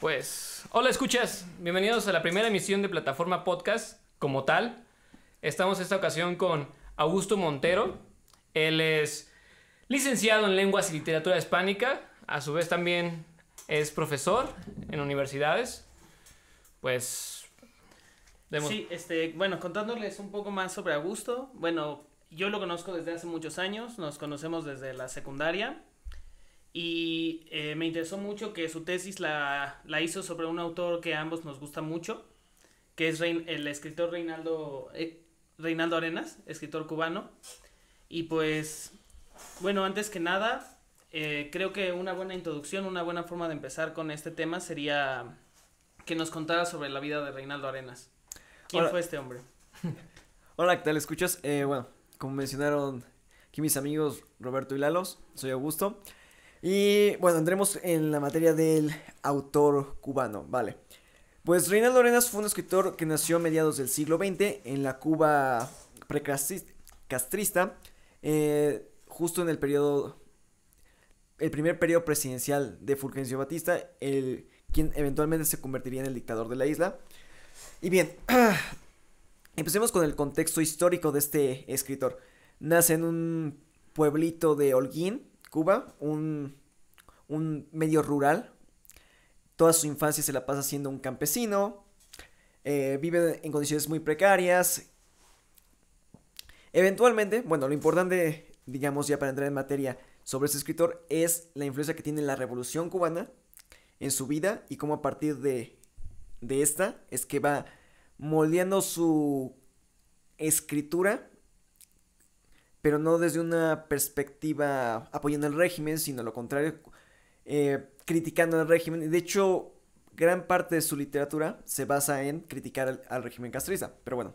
Pues, hola escuchas, bienvenidos a la primera emisión de Plataforma Podcast como tal. Estamos esta ocasión con Augusto Montero. Él es licenciado en Lenguas y Literatura Hispánica, a su vez también es profesor en universidades. Pues... demos- Sí, este, bueno, contándoles un poco más sobre Augusto. Bueno, yo lo conozco desde hace muchos años, nos conocemos desde la secundaria. Y eh, me interesó mucho que su tesis la, la hizo sobre un autor que a ambos nos gusta mucho, que es Rein- el escritor Reinaldo, eh, Reinaldo Arenas, escritor cubano. Y pues, bueno, antes que nada, eh, creo que una buena introducción, una buena forma de empezar con este tema sería que nos contara sobre la vida de Reinaldo Arenas. ¿Quién Hola. fue este hombre? Hola, ¿qué tal? ¿Escuchas? Bueno, como mencionaron aquí mis amigos Roberto y Lalos, soy Augusto. Y bueno, entremos en la materia del autor cubano, vale. Pues Reinaldo Arenas fue un escritor que nació a mediados del siglo XX en la Cuba precastrista, eh, justo en el periodo, el primer periodo presidencial de Fulgencio Batista, el, quien eventualmente se convertiría en el dictador de la isla. Y bien, Empecemos con el contexto histórico de este escritor. Nace en un pueblito de Holguín, Cuba, un, un medio rural. Toda su infancia se la pasa siendo un campesino. eh, vive en condiciones muy precarias. Eventualmente, bueno, lo importante, digamos ya para entrar en materia sobre este escritor, es la influencia que tiene la revolución cubana en su vida y cómo a partir de, de esta es que va moldeando su escritura, pero no desde una perspectiva apoyando el régimen, sino lo contrario, eh, criticando el régimen. De hecho, gran parte de su literatura se basa en criticar al, régimen castrista. Pero bueno,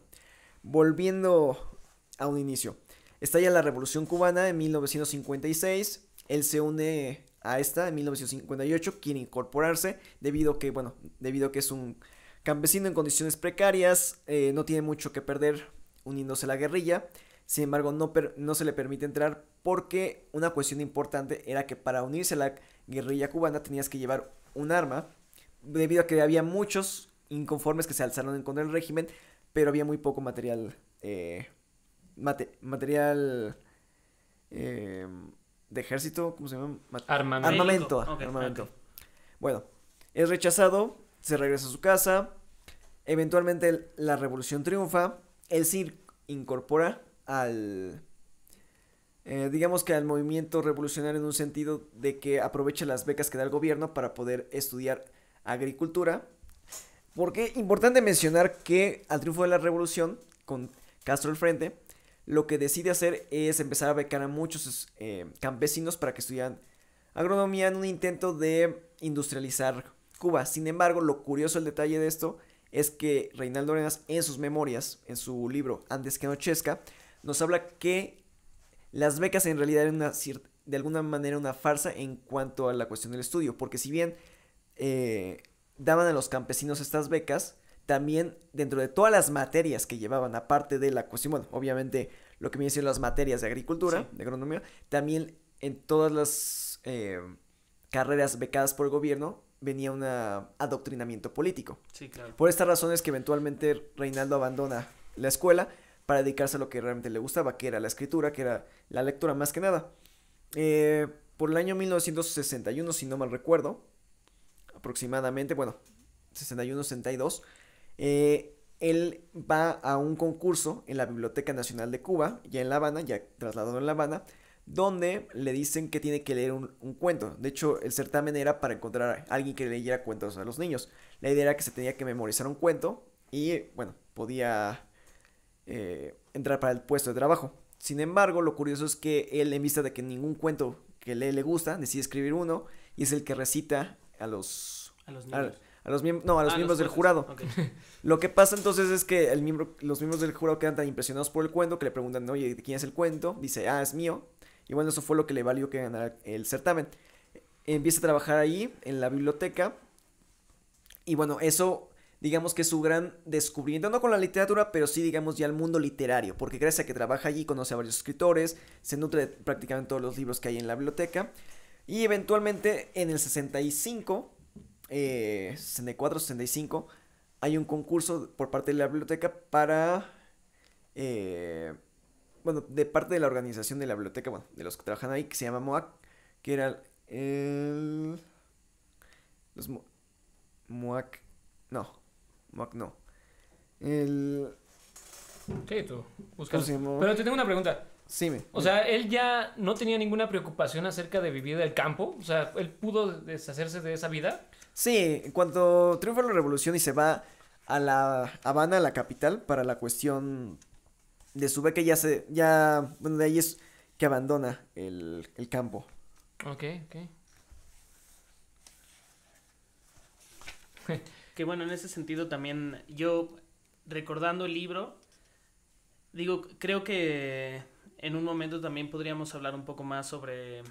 volviendo a un inicio. Estalla la Revolución Cubana en 1956. Él se une a esta en 1958. Quiere incorporarse debido a que, bueno, debido que es un campesino en condiciones precarias. eh, no tiene mucho que perder uniéndose a la guerrilla. Sin embargo, no, per- no se le permite entrar porque una cuestión importante era que para unirse a la guerrilla cubana tenías que llevar un arma. Debido a que había muchos inconformes que se alzaron en contra del régimen, pero había muy poco material. eh, mate- material. eh, de ejército, ¿cómo se llama? Ma- Armamento. Armamento. Bueno, es rechazado, se regresa a su casa. Eventualmente la revolución triunfa. Él se incorpora al. eh, digamos que al movimiento revolucionario en un sentido de que aprovecha las becas que da el gobierno para poder estudiar agricultura. Porque importante mencionar que al triunfo de la revolución, con Castro al frente, lo que decide hacer es empezar a becar a muchos eh, campesinos para que estudiaran agronomía en un intento de industrializar Cuba. Sin embargo, lo curioso, el detalle de esto, es que Reinaldo Arenas en sus memorias, en su libro Antes que anochezca, nos habla que las becas en realidad eran una de alguna manera una farsa en cuanto a la cuestión del estudio, porque si bien eh, daban a los campesinos estas becas, también dentro de todas las materias que llevaban, aparte de la cuestión, bueno, obviamente lo que viene siendo las materias de agricultura, Sí. de agronomía, también en todas las eh, carreras becadas por el gobierno venía un adoctrinamiento político. Sí, claro. Por esta razón es que eventualmente Reinaldo abandona la escuela para dedicarse a lo que realmente le gustaba, que era la escritura, que era la lectura más que nada. Eh, por el año 1961, si no mal recuerdo, aproximadamente, bueno, 61-62, eh, él va a un concurso en la Biblioteca Nacional de Cuba, ya en La Habana, ya trasladado en La Habana, donde le dicen que tiene que leer un, un cuento. De hecho, el certamen era para encontrar a alguien que leyera cuentos a los niños. La idea era que se tenía que memorizar un cuento y, bueno, podía eh, entrar para el puesto de trabajo. Sin embargo, lo curioso es que él, en vista de que ningún cuento que lee le gusta, decide escribir uno y es el que recita a los... A los A, niños. a los miembros, no, a los Ah, miembros del jurado. Lo que pasa entonces es que el miembro, los miembros del jurado quedan tan impresionados por el cuento que le preguntan, oye, ¿de quién es el cuento? Dice, ah, es mío. Y bueno, eso fue lo que le valió que ganara el certamen. Empieza a trabajar ahí, en la biblioteca. Y bueno, eso, digamos que su gran descubrimiento, no con la literatura, pero sí, digamos, ya el mundo literario. Porque gracias a que trabaja allí, conoce a varios escritores, se nutre de prácticamente todos los libros que hay en la biblioteca. Y eventualmente, en el 65, eh, 64, 65, hay un concurso por parte de la biblioteca para, eh, bueno, de parte de la organización de la biblioteca, bueno, de los que trabajan ahí, que se llama MOAC, que era el... Los MOAC, no, MOAC no. El... Sí, tú, Pero te tengo una pregunta. Sí, me. O sea, él ya no tenía ninguna preocupación acerca de vivir del campo. O sea, él pudo deshacerse de esa vida. Sí, en cuanto triunfa la revolución y se va a la Habana, la capital, para la cuestión de su beca, ya se, ya, bueno, de ahí es que abandona el, el campo. Ok, ok. Que bueno, en ese sentido también yo recordando el libro, digo, creo que en un momento también podríamos hablar un poco más sobre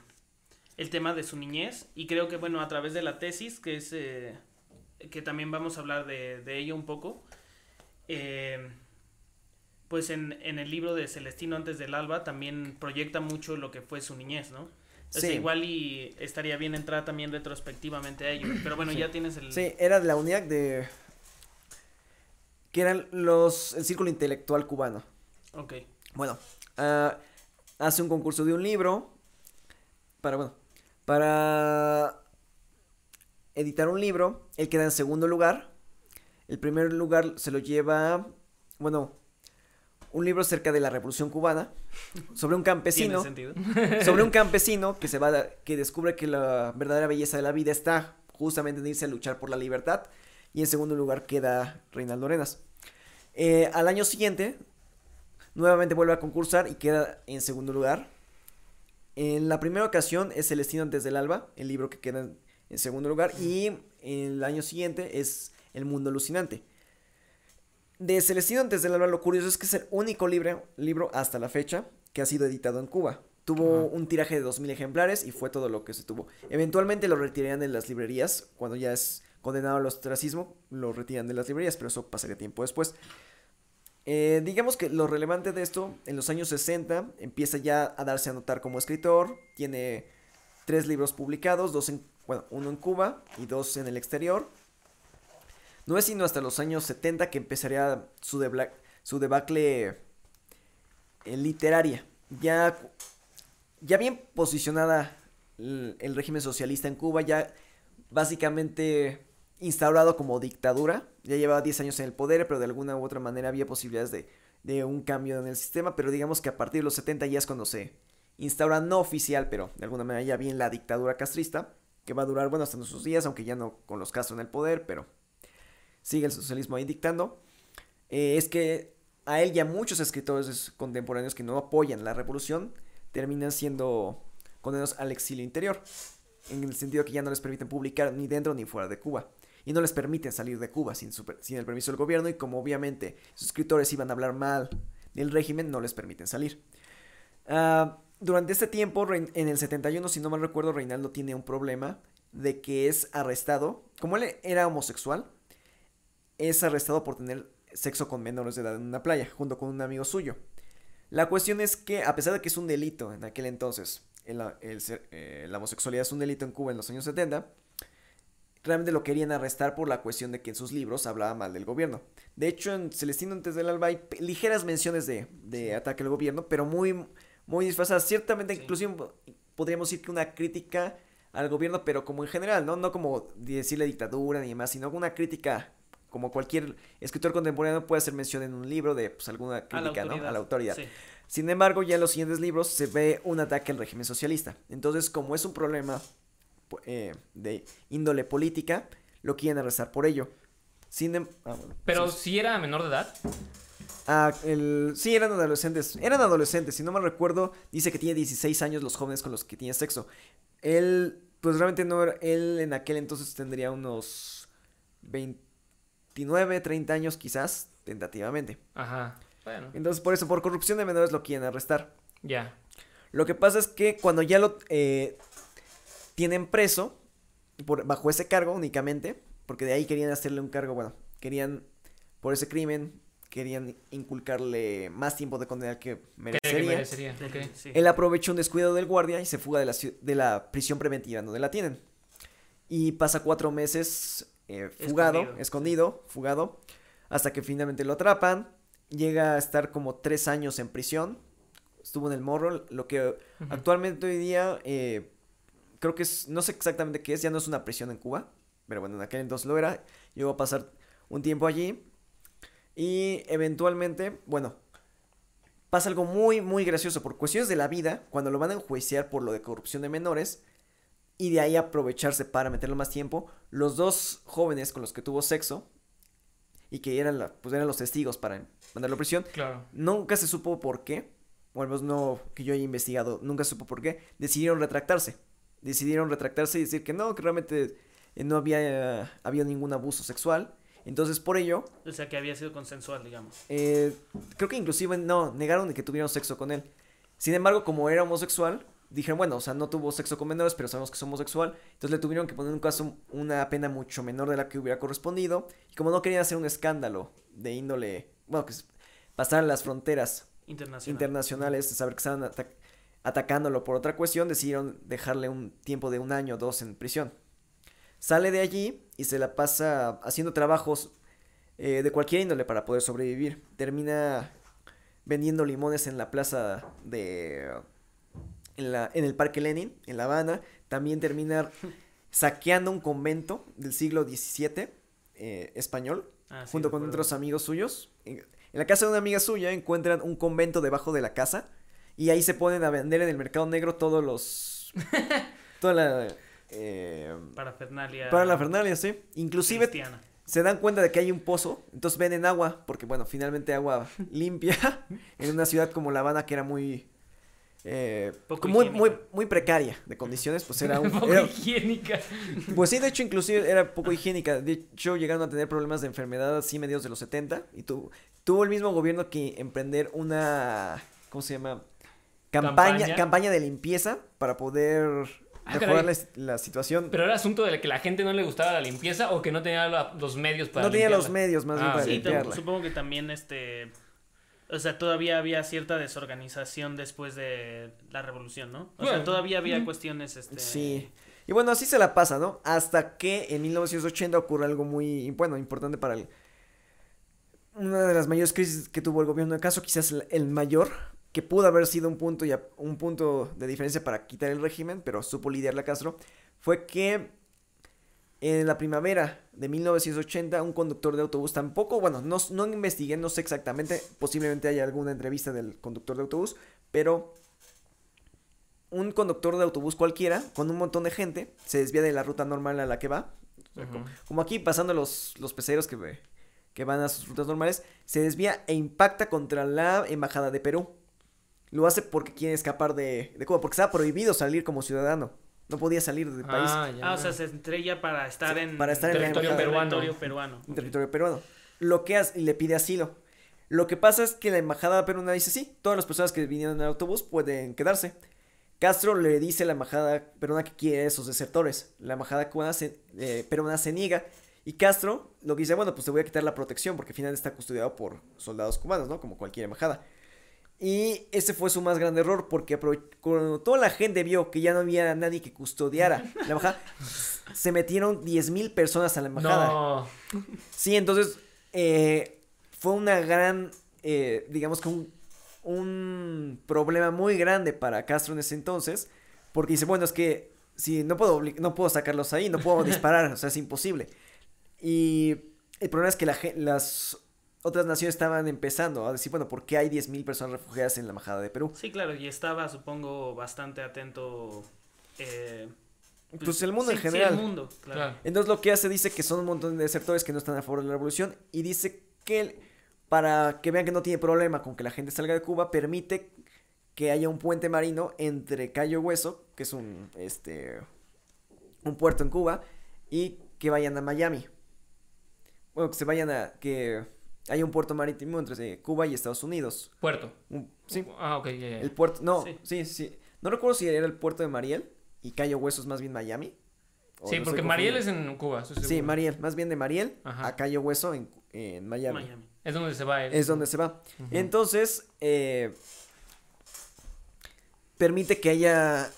el tema de su niñez y creo que bueno, a través de la tesis, que es eh, que también vamos a hablar de, de ello un poco, eh, pues en, en, el libro de Celestino antes del alba también proyecta mucho lo que fue su niñez, ¿no? Sí. igual y estaría bien entrar también retrospectivamente a ello. Pero bueno, ya tienes el... Sí, era de la UNIAC de... Que eran los... El Círculo Intelectual Cubano. Ok. Bueno, uh, hace un concurso de un libro. Para, bueno, para editar un libro. Él queda en segundo lugar. El primer lugar se lo lleva... Bueno, un libro acerca de la Revolución Cubana, sobre un campesino, sobre un campesino que se va que descubre que la verdadera belleza de la vida está justamente en irse a luchar por la libertad y en segundo lugar queda Reinaldo Arenas. Eh, al año siguiente nuevamente vuelve a concursar y queda en segundo lugar. En la primera ocasión es Celestino antes del alba, el libro que queda en segundo lugar y el año siguiente es El mundo alucinante de Celestino antes del alba, lo curioso es que es el único libro, libro hasta la fecha que ha sido editado en Cuba. Tuvo un tiraje de 2.000 ejemplares y fue todo lo que se tuvo. Eventualmente lo retirarían de las librerías, cuando ya es condenado al ostracismo, lo retiran de las librerías, pero eso pasaría tiempo después. Eh, digamos que lo relevante de esto, en los años 60 empieza ya a darse a notar como escritor, tiene tres libros publicados, dos en, bueno, uno en Cuba y dos en el exterior. No es sino hasta los años 70 que empezaría su, su debacle eh, literaria. Ya, ya bien posicionada el, régimen socialista en Cuba, ya básicamente instaurado como dictadura. Ya llevaba 10 años en el poder, pero de alguna u otra manera había posibilidades de, de un cambio en el sistema. Pero digamos que a partir de los 70 ya es cuando se instaura no oficial, pero de alguna manera ya bien la dictadura castrista, que va a durar, bueno, hasta nuestros días, aunque ya no con los Castro en el poder, pero sigue el socialismo ahí dictando, eh, es que a él y a muchos escritores contemporáneos que no apoyan la revolución terminan siendo condenados al exilio interior, en el sentido que ya no les permiten publicar ni dentro ni fuera de Cuba. Y no les permiten salir de Cuba sin, sin el permiso del gobierno y como obviamente sus escritores iban a hablar mal del régimen, no les permiten salir. Ah, durante este tiempo, en el 71, si no mal recuerdo, Reinaldo tiene un problema de que es arrestado. Como él era homosexual, es arrestado por tener sexo con menores de edad en una playa, junto con un amigo suyo. La cuestión es que, a pesar de que es un delito en aquel entonces, eh, la homosexualidad es un delito en Cuba en los años 70, realmente lo querían arrestar por la cuestión de que en sus libros hablaba mal del gobierno. De hecho, en Celestino antes del alba hay ligeras menciones de, ataque al gobierno, pero muy, muy disfrazadas. Ciertamente, inclusive podríamos decir que una crítica al gobierno, pero como en general, ¿no? No como decirle dictadura ni demás, sino una crítica como cualquier escritor contemporáneo puede hacer mención en un libro de pues, alguna crítica a la, ¿no? a la autoridad. Sin embargo, ya en los siguientes libros se ve un ataque al régimen socialista. Entonces, como es un problema eh, de índole política, lo quieren arrestar por ello. Sin em, ah, Pero si era menor de edad. Ah, el... Sí, eran adolescentes. Eran adolescentes, si no me recuerdo, dice que tiene 16 años los jóvenes con los que tiene sexo. Él, pues realmente no era... Él en aquel entonces tendría unos 20 29, 30 años quizás, tentativamente. Ajá. Bueno. Entonces, por eso, por corrupción de menores lo quieren arrestar. Ya. Lo que pasa es que cuando ya lo eh, tienen preso, por, bajo ese cargo únicamente, porque de ahí querían hacerle un cargo, bueno, querían, por ese crimen, querían inculcarle más tiempo de condena que merecería. Que merecería. Él aprovechó un descuido del guardia y se fuga de la, de la prisión preventiva donde la tienen. y pasa cuatro meses eh, fugado, escondido, fugado, hasta que finalmente lo atrapan. Llega a estar como tres años en prisión. Estuvo en el morro, lo que actualmente hoy día eh, creo que es, no sé exactamente qué es, ya no es una prisión en Cuba, pero bueno, en aquel entonces lo era. Llegó a pasar un tiempo allí y eventualmente, bueno, pasa algo muy, muy gracioso. Por cuestiones de la vida, cuando lo van a enjuiciar por lo de corrupción de menores, y de ahí aprovecharse para meterlo más tiempo, los dos jóvenes con los que tuvo sexo, y que eran, la, pues eran los testigos para mandarlo a prisión, claro. nunca se supo por qué, o al menos no que yo haya investigado, nunca se supo por qué, decidieron retractarse. Decidieron retractarse y decir que no, que realmente eh, no había habido ningún abuso sexual entonces, por ello... O sea, que había sido consensual, digamos. Eh, creo que inclusive no, negaron de que tuvieron sexo con él. Sin embargo, como era homosexual, dijeron, bueno, o sea, no tuvo sexo con menores, pero sabemos que es homosexual. Entonces le tuvieron que poner en un caso una pena mucho menor de la que hubiera correspondido. Y como no querían hacer un escándalo de índole, bueno, que pasar las fronteras internacionales, de saber que estaban atacándolo por otra cuestión, decidieron dejarle un tiempo de un año o dos en prisión. Sale de allí y se la pasa haciendo trabajos eh, de cualquier índole para poder sobrevivir. Termina vendiendo limones en la plaza de... En, la, en el Parque Lenin, en La Habana. También termina saqueando un convento del siglo XVII eh, español, ah, junto con otros amigos suyos. En, la casa de una amiga suya encuentran un convento debajo de la casa y ahí se ponen a vender en el mercado negro todos los... toda la eh, para Fernalia. Para la Fernalia, sí. Inclusive se dan cuenta de que hay un pozo, entonces venden agua, porque bueno, finalmente agua limpia en una ciudad como La Habana que era muy... Eh, muy, muy, muy precaria de condiciones, pues era un... poco higiénica. Pues sí, de hecho, inclusive era poco higiénica. De hecho, llegaron a tener problemas de enfermedad así mediados de los 70 y tuvo, tuvo el mismo gobierno que emprender una... ¿Cómo se llama? Campaña, campaña de limpieza para poder Ah, mejorar la, situación. Pero era asunto de que la gente no le gustaba la limpieza o que no tenía los medios para No tenía los medios más bien ah, para sí, supongo que también este o sea, todavía había cierta desorganización después de la revolución, ¿no? O sea, todavía había cuestiones este Sí. Y bueno, así se la pasa, ¿no? Hasta que en 1980 ocurre algo muy, bueno, importante para el, una de las mayores crisis que tuvo el gobierno de caso, quizás el mayor, que pudo haber sido un punto, y un punto de diferencia para quitar el régimen, pero supo lidiarla Castro, fue que en la primavera de 1980 un conductor de autobús tampoco, bueno, no, no investigué, no sé exactamente, posiblemente haya alguna entrevista del conductor de autobús, pero un conductor de autobús cualquiera, con un montón de gente, se desvía de la ruta normal a la que va, como, aquí pasando los, los peceros que, que van a sus rutas normales, se desvía e impacta contra la embajada de Perú. Lo hace porque quiere escapar de, de Cuba, porque estaba prohibido salir como ciudadano. No podía salir del país. Ah, ah o sea, se estrella para estar en para estar territorio, en peruano. territorio peruano. En territorio peruano. Lo que hace, y le pide asilo. Lo que pasa es que la embajada peruana dice sí, todas las personas que vinieron en el autobús pueden quedarse. Castro le dice a la embajada peruana que quiere esos desertores. La embajada cubana se, eh, peruana se niega. Y Castro lo que dice, bueno, pues te voy a quitar la protección porque al final está custodiado por soldados cubanos, ¿no? Como cualquier embajada. Y ese fue su más grande error porque cuando toda la gente vio que ya no había nadie que custodiara la embajada, se metieron 10.000 personas a la embajada. No. Sí, entonces eh, fue una gran, eh, digamos que un, un, problema muy grande para Castro en ese entonces porque dice, bueno, es que si no puedo, no puedo sacarlos ahí, no puedo disparar, o sea, es imposible. Y el problema es que la, las otras naciones estaban empezando a decir, bueno, ¿por qué hay 10.000 personas refugiadas en la Embajada de Perú? Sí, claro, y estaba, supongo, bastante atento. Eh, pues, pues, el mundo en general. el mundo, claro. Entonces lo que hace dice que son un montón de desertores que no están a favor de la revolución y dice que para que vean que no tiene problema con que la gente salga de Cuba, permite que haya un puente marino entre Cayo Hueso, que es un, este, un puerto en Cuba, y que vayan a Miami. Bueno, que se vayan a, que hay un puerto marítimo entre Cuba y Estados Unidos. Puerto. sí. Ah, ok, ya. El puerto, no, sí. sí, No recuerdo si era el puerto de Mariel y Cayo Huesos más bien Miami. Sí, porque Mariel es en Cuba. Sí, Mariel, más bien de Mariel a Cayo Hueso en, Miami. Es donde se va. Es donde se va. Entonces, eh, permite que haya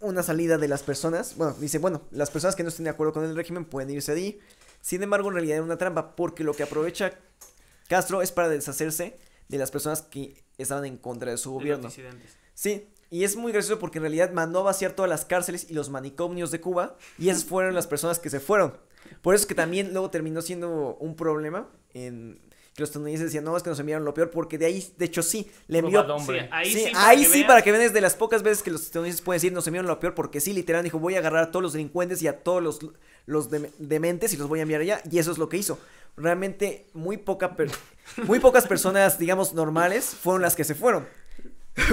una salida de las personas. Bueno, dice, bueno, las personas que no estén de acuerdo con el régimen pueden irse de ahí. Sin embargo, en realidad es una trampa porque lo que aprovecha Castro es para deshacerse de las personas que estaban en contra de su gobierno. Sí, y es muy gracioso porque en realidad mandó a vaciar todas las cárceles y los manicomios de Cuba y esas fueron las personas que se fueron. Por eso es que también luego terminó siendo un problema en que los estadounidenses decían, no, es que nos enviaron lo peor, porque de ahí, de hecho, sí, le envió... Sí, ahí sí, ahí sí para que vean es de las pocas veces que los estadounidenses pueden decir, nos enviaron lo peor, porque sí, literal, dijo, voy a agarrar a todos los delincuentes y a todos los, los dementes y los voy a enviar allá, y eso es lo que hizo. Realmente, muy, poca muy pocas personas, digamos, normales fueron las que se fueron.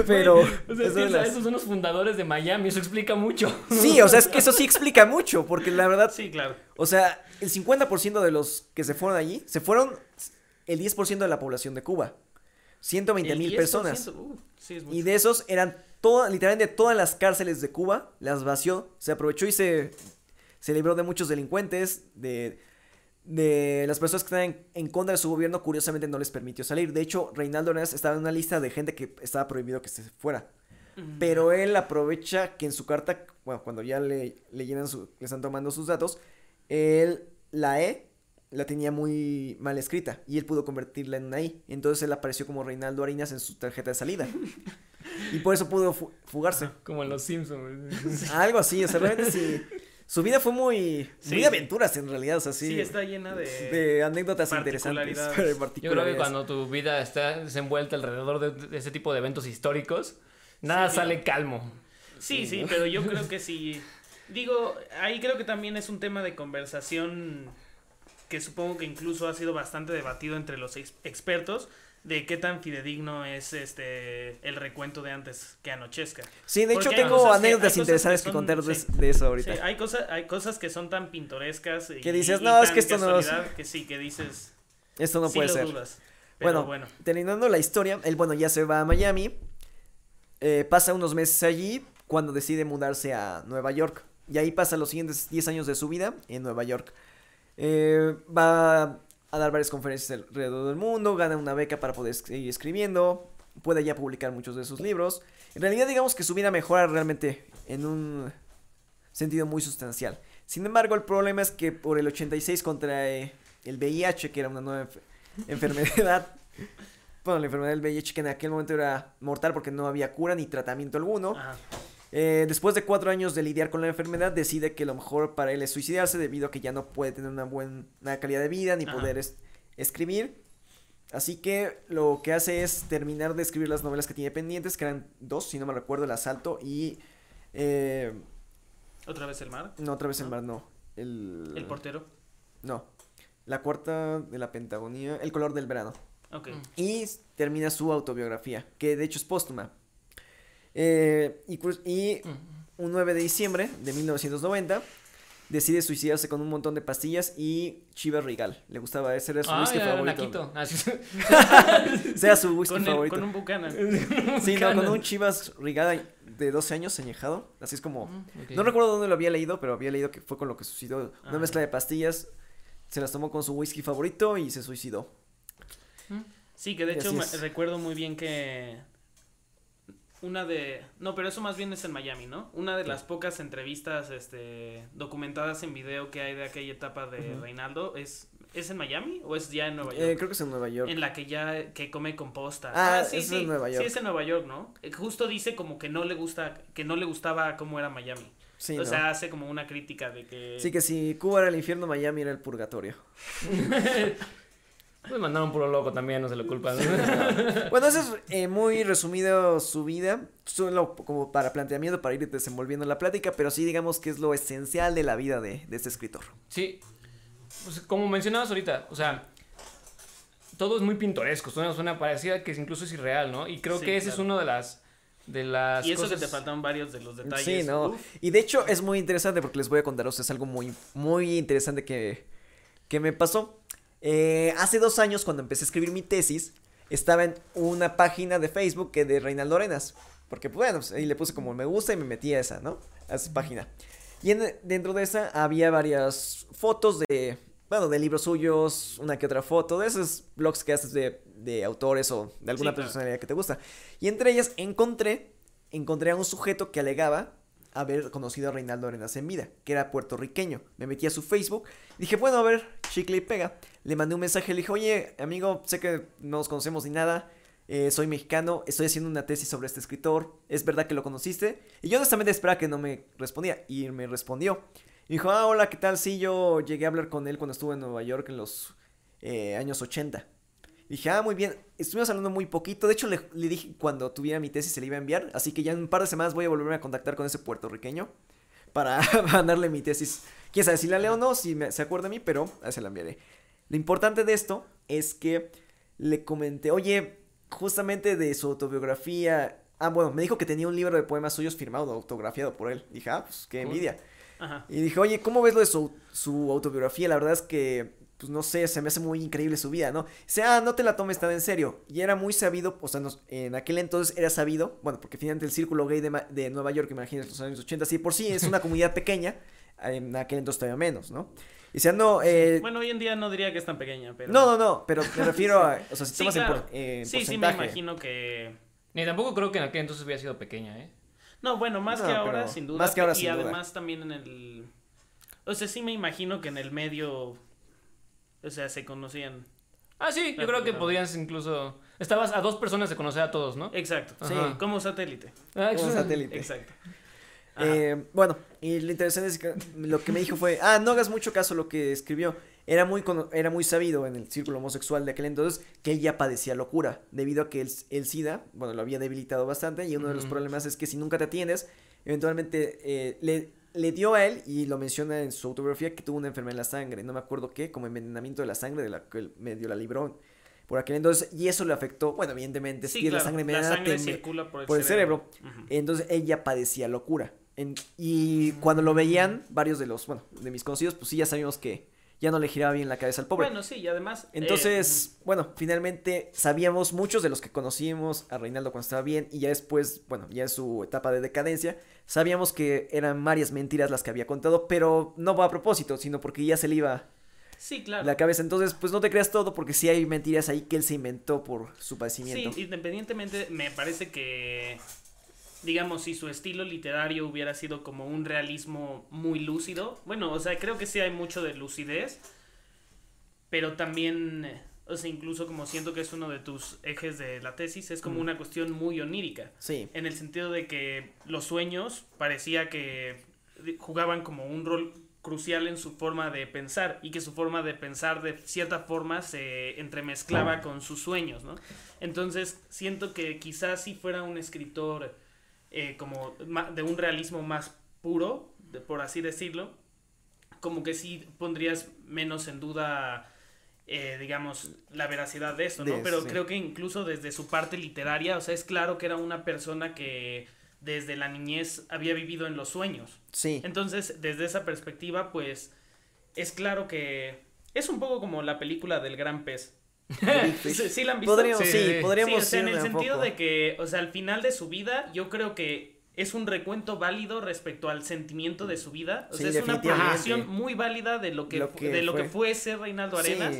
Pero. esos son los fundadores de Miami, eso explica mucho. Sí, o sea, es que eso sí explica mucho, porque la verdad. Sí, claro. O sea, el 50% de los que se fueron allí, se fueron el 10% de la población de Cuba. 120 mil personas. Uh, y de esos eran todas, literalmente todas las cárceles de Cuba, las vació, se aprovechó y se, se libró de muchos delincuentes, de de las personas que están en, contra de su gobierno, curiosamente no les permitió salir. De hecho, Reinaldo Arenas estaba en una lista de gente que estaba prohibido que se fuera. Pero él aprovecha que en su carta, bueno, cuando ya le, le llenan su, le están tomando sus datos, él la E la tenía muy mal escrita y él pudo convertirla en una I. Entonces él apareció como Reinaldo Arenas en su tarjeta de salida. y por eso pudo fugarse. Como en los Simpsons. Algo así, o sea, realmente sí. Su vida fue muy, muy aventuras en realidad, o sea, sí. Sí, está llena de, de anécdotas interesantes. Yo creo que cuando tu vida está desenvuelta alrededor de, ese tipo de eventos históricos, nada sale calmo. Sí, sí, pero yo creo que sí. Digo, ahí creo que también es un tema de conversación que supongo que incluso ha sido bastante debatido entre los expertos de qué tan fidedigno es este el recuento de antes que anochezca. Sí, de hecho tengo anécdotas interesantes que, contar de, eso ahorita. hay cosas hay cosas que son tan pintorescas que dices, "No, es que esto no es que sí, que dices esto no puede ser." bueno, bueno, terminando la historia, él bueno, ya se va a Miami. Eh, pasa unos meses allí cuando decide mudarse a Nueva York. Y ahí pasa los siguientes 10 años de su vida en Nueva York. Eh, va a dar varias conferencias alrededor del mundo, gana una beca para poder seguir escribiendo, puede ya publicar muchos de sus libros. En realidad digamos que su vida mejora realmente en un sentido muy sustancial. Sin embargo, el problema es que por el 86 contrae el VIH, que era una nueva enfermedad. bueno, la enfermedad del VIH que en aquel momento era mortal porque no había cura ni tratamiento alguno. Eh, después de cuatro años de lidiar con la enfermedad, decide que lo mejor para él es suicidarse debido a que ya no puede tener una buena calidad de vida ni poder escribir. Así que lo que hace es terminar de escribir las novelas que tiene pendientes, que eran dos, si no me recuerdo, El Asalto y... Eh, ¿Otra vez el mar? No, otra vez el mar, no. El... ¿El portero? No. La cuarta de la Pentagonía, El color del verano. Ok. Y termina su autobiografía, que de hecho es póstuma. Eh, y, y un 9 de diciembre de 1990 decide suicidarse con un montón de pastillas y Chivas Regal. Le gustaba, ese era su ah, whisky favorito. Ah, sea su whisky favorito. con un Buchanan. sí, no, con un Chivas Regal de 12 años añejado. Así es como. No recuerdo dónde lo había leído, pero había leído que fue con lo que suicidó. Una ah. mezcla de pastillas. Se las tomó con su whisky favorito y se suicidó. Sí, que de hecho recuerdo muy bien que una de no pero eso más bien es en Miami no una de las pocas entrevistas este documentadas en video que hay de aquella etapa de Reinaldo es es en Miami o es ya en Nueva York eh, creo que es en Nueva York. En la que ya que come composta. Ah, ah sí sí en Nueva York sí es en Nueva York no eh, justo dice como que no le gusta que no le gustaba cómo era Miami. Sí, o sea, hace como una crítica de que... Sí, que si Cuba era el infierno, Miami era el purgatorio. Me mandaron puro loco también, no se lo culpan. bueno, eso es eh, muy resumido su vida, solo como para planteamiento, para ir desenvolviendo la plática, pero sí digamos que es lo esencial de la vida de, este escritor. Sí, pues, como mencionabas ahorita, o sea, todo es muy pintoresco, suena, suena parecida que incluso es irreal, ¿no? Y creo que ese es uno de las... De las y eso que te faltan varios de los detalles. Sí, ¿no? Y de hecho es muy interesante porque les voy a contar a ustedes algo muy, muy interesante que, que me pasó. Eh, hace dos años, cuando empecé a escribir mi tesis, estaba en una página de Facebook que de Reinaldo Arenas. Porque, pues, bueno, pues, ahí le puse como me gusta y me metí a esa, ¿no? A esa página. Y dentro de esa había varias fotos de, bueno, de libros suyos, una que otra foto, de esos blogs que haces de, de autores o de alguna personalidad que te gusta. Y entre ellas encontré, encontré a un sujeto que alegaba haber conocido a Reinaldo Arenas en vida, que era puertorriqueño. Me metí a su Facebook, dije, bueno, a ver, chicle y pega. Le mandé un mensaje, le dije, oye, amigo, sé que no nos conocemos ni nada, eh, soy mexicano, estoy haciendo una tesis sobre este escritor, ¿es verdad que lo conociste? Y yo honestamente esperaba que no me respondía, y me respondió. Y dijo, ah, hola, ¿qué tal? Sí, yo llegué a hablar con él cuando estuve en Nueva York en los eh, años 80. Dije, ah, muy bien, estuvimos hablando muy poquito, de hecho le, le, dije cuando tuviera mi tesis se le iba a enviar, así que ya en un par de semanas voy a volverme a contactar con ese puertorriqueño para mandarle mi tesis. Quién sabe si la leo o no, si me, se acuerda de mí, pero se la enviaré. Lo importante de esto es que le comenté, oye, justamente de su autobiografía. Ah, bueno, me dijo que tenía un libro de poemas suyos firmado, autografiado por él. Dije, ah, pues qué envidia. Y dije, oye, ¿cómo ves lo de su, su, autobiografía? La verdad es que, pues no sé, se me hace muy increíble su vida, ¿no? O sea, ah, no te la tomes tan en serio. Y era muy sabido, o sea, en aquel entonces era sabido, bueno, porque finalmente el círculo gay de, de Nueva York, imagínate, los años 80, sí, por sí es una comunidad pequeña, en aquel entonces todavía menos, ¿no? Y no, eh... Bueno, hoy en día no diría que es tan pequeña, pero... No, no, no, pero me refiero a... O sea, si tomas en, Sí, sí, me imagino que... Ni tampoco creo que en aquel entonces hubiera sido pequeña, ¿eh? No, bueno, más que ahora, sin duda. Más que ahora, y además también en el... O sea, sí me imagino que en el medio... O sea, se conocían... Ah, sí, yo creo que podías incluso... Estabas a dos personas de conocer a todos, ¿no? Exacto, sí, como satélite. Ah, como satélite. Exacto. Eh, bueno, y lo interesante es que lo que me dijo fue, ah, no hagas mucho caso a lo que escribió. Era muy, era muy sabido en el círculo homosexual de aquel entonces que él ya padecía locura, debido a que el, el SIDA, bueno, lo había debilitado bastante y uno de los problemas es que si nunca te atiendes, eventualmente eh, le, le dio a él, y lo menciona en su autobiografía, que tuvo una enfermedad en la sangre, no me acuerdo qué, como envenenamiento de la sangre, de la que él medio la libró por aquel entonces, y eso le afectó, bueno, evidentemente, sí, la sangre, la sangre circula por el, cerebro. Entonces ella padecía locura. Y cuando lo veían, varios de los, bueno, de mis conocidos, pues sí, ya sabíamos que ya no le giraba bien la cabeza al pobre. Bueno, sí, y además... Eh, Entonces, bueno, finalmente sabíamos muchos de los que conocimos a Reinaldo cuando estaba bien y ya después, bueno, ya en su etapa de decadencia, sabíamos que eran varias mentiras las que había contado, pero no a propósito, sino porque ya se le iba sí, claro. la cabeza. Entonces, pues no te creas todo porque sí hay mentiras ahí que él se inventó por su padecimiento. Sí, independientemente, me parece que digamos, si su estilo literario hubiera sido como un realismo muy lúcido. Bueno, o sea, creo que sí hay mucho de lucidez, pero también, o sea, incluso como siento que es uno de tus ejes de la tesis, es como una cuestión muy onírica. Sí. En el sentido de que los sueños parecía que jugaban como un rol crucial en su forma de pensar y que su forma de pensar de cierta forma se entremezclaba con sus sueños, ¿no? Entonces siento que quizás si fuera un escritor eh, como de un realismo más puro, por así decirlo, como que sí pondrías menos en duda, eh, digamos, la veracidad de esto, ¿no? Pero creo que incluso desde su parte literaria, o sea, es claro que era una persona que desde la niñez había vivido en los sueños. Sí. Entonces, desde esa perspectiva, pues, es claro que es un poco como la película del gran pez. ¿Sí, la han visto? Podríamos, sí, podríamos en el sentido de que, o sea, al final de su vida, yo creo que es un recuento válido respecto al sentimiento de su vida. O sea, es una proyección muy válida de lo que, de lo fue. que fue ser Reinaldo Arenas.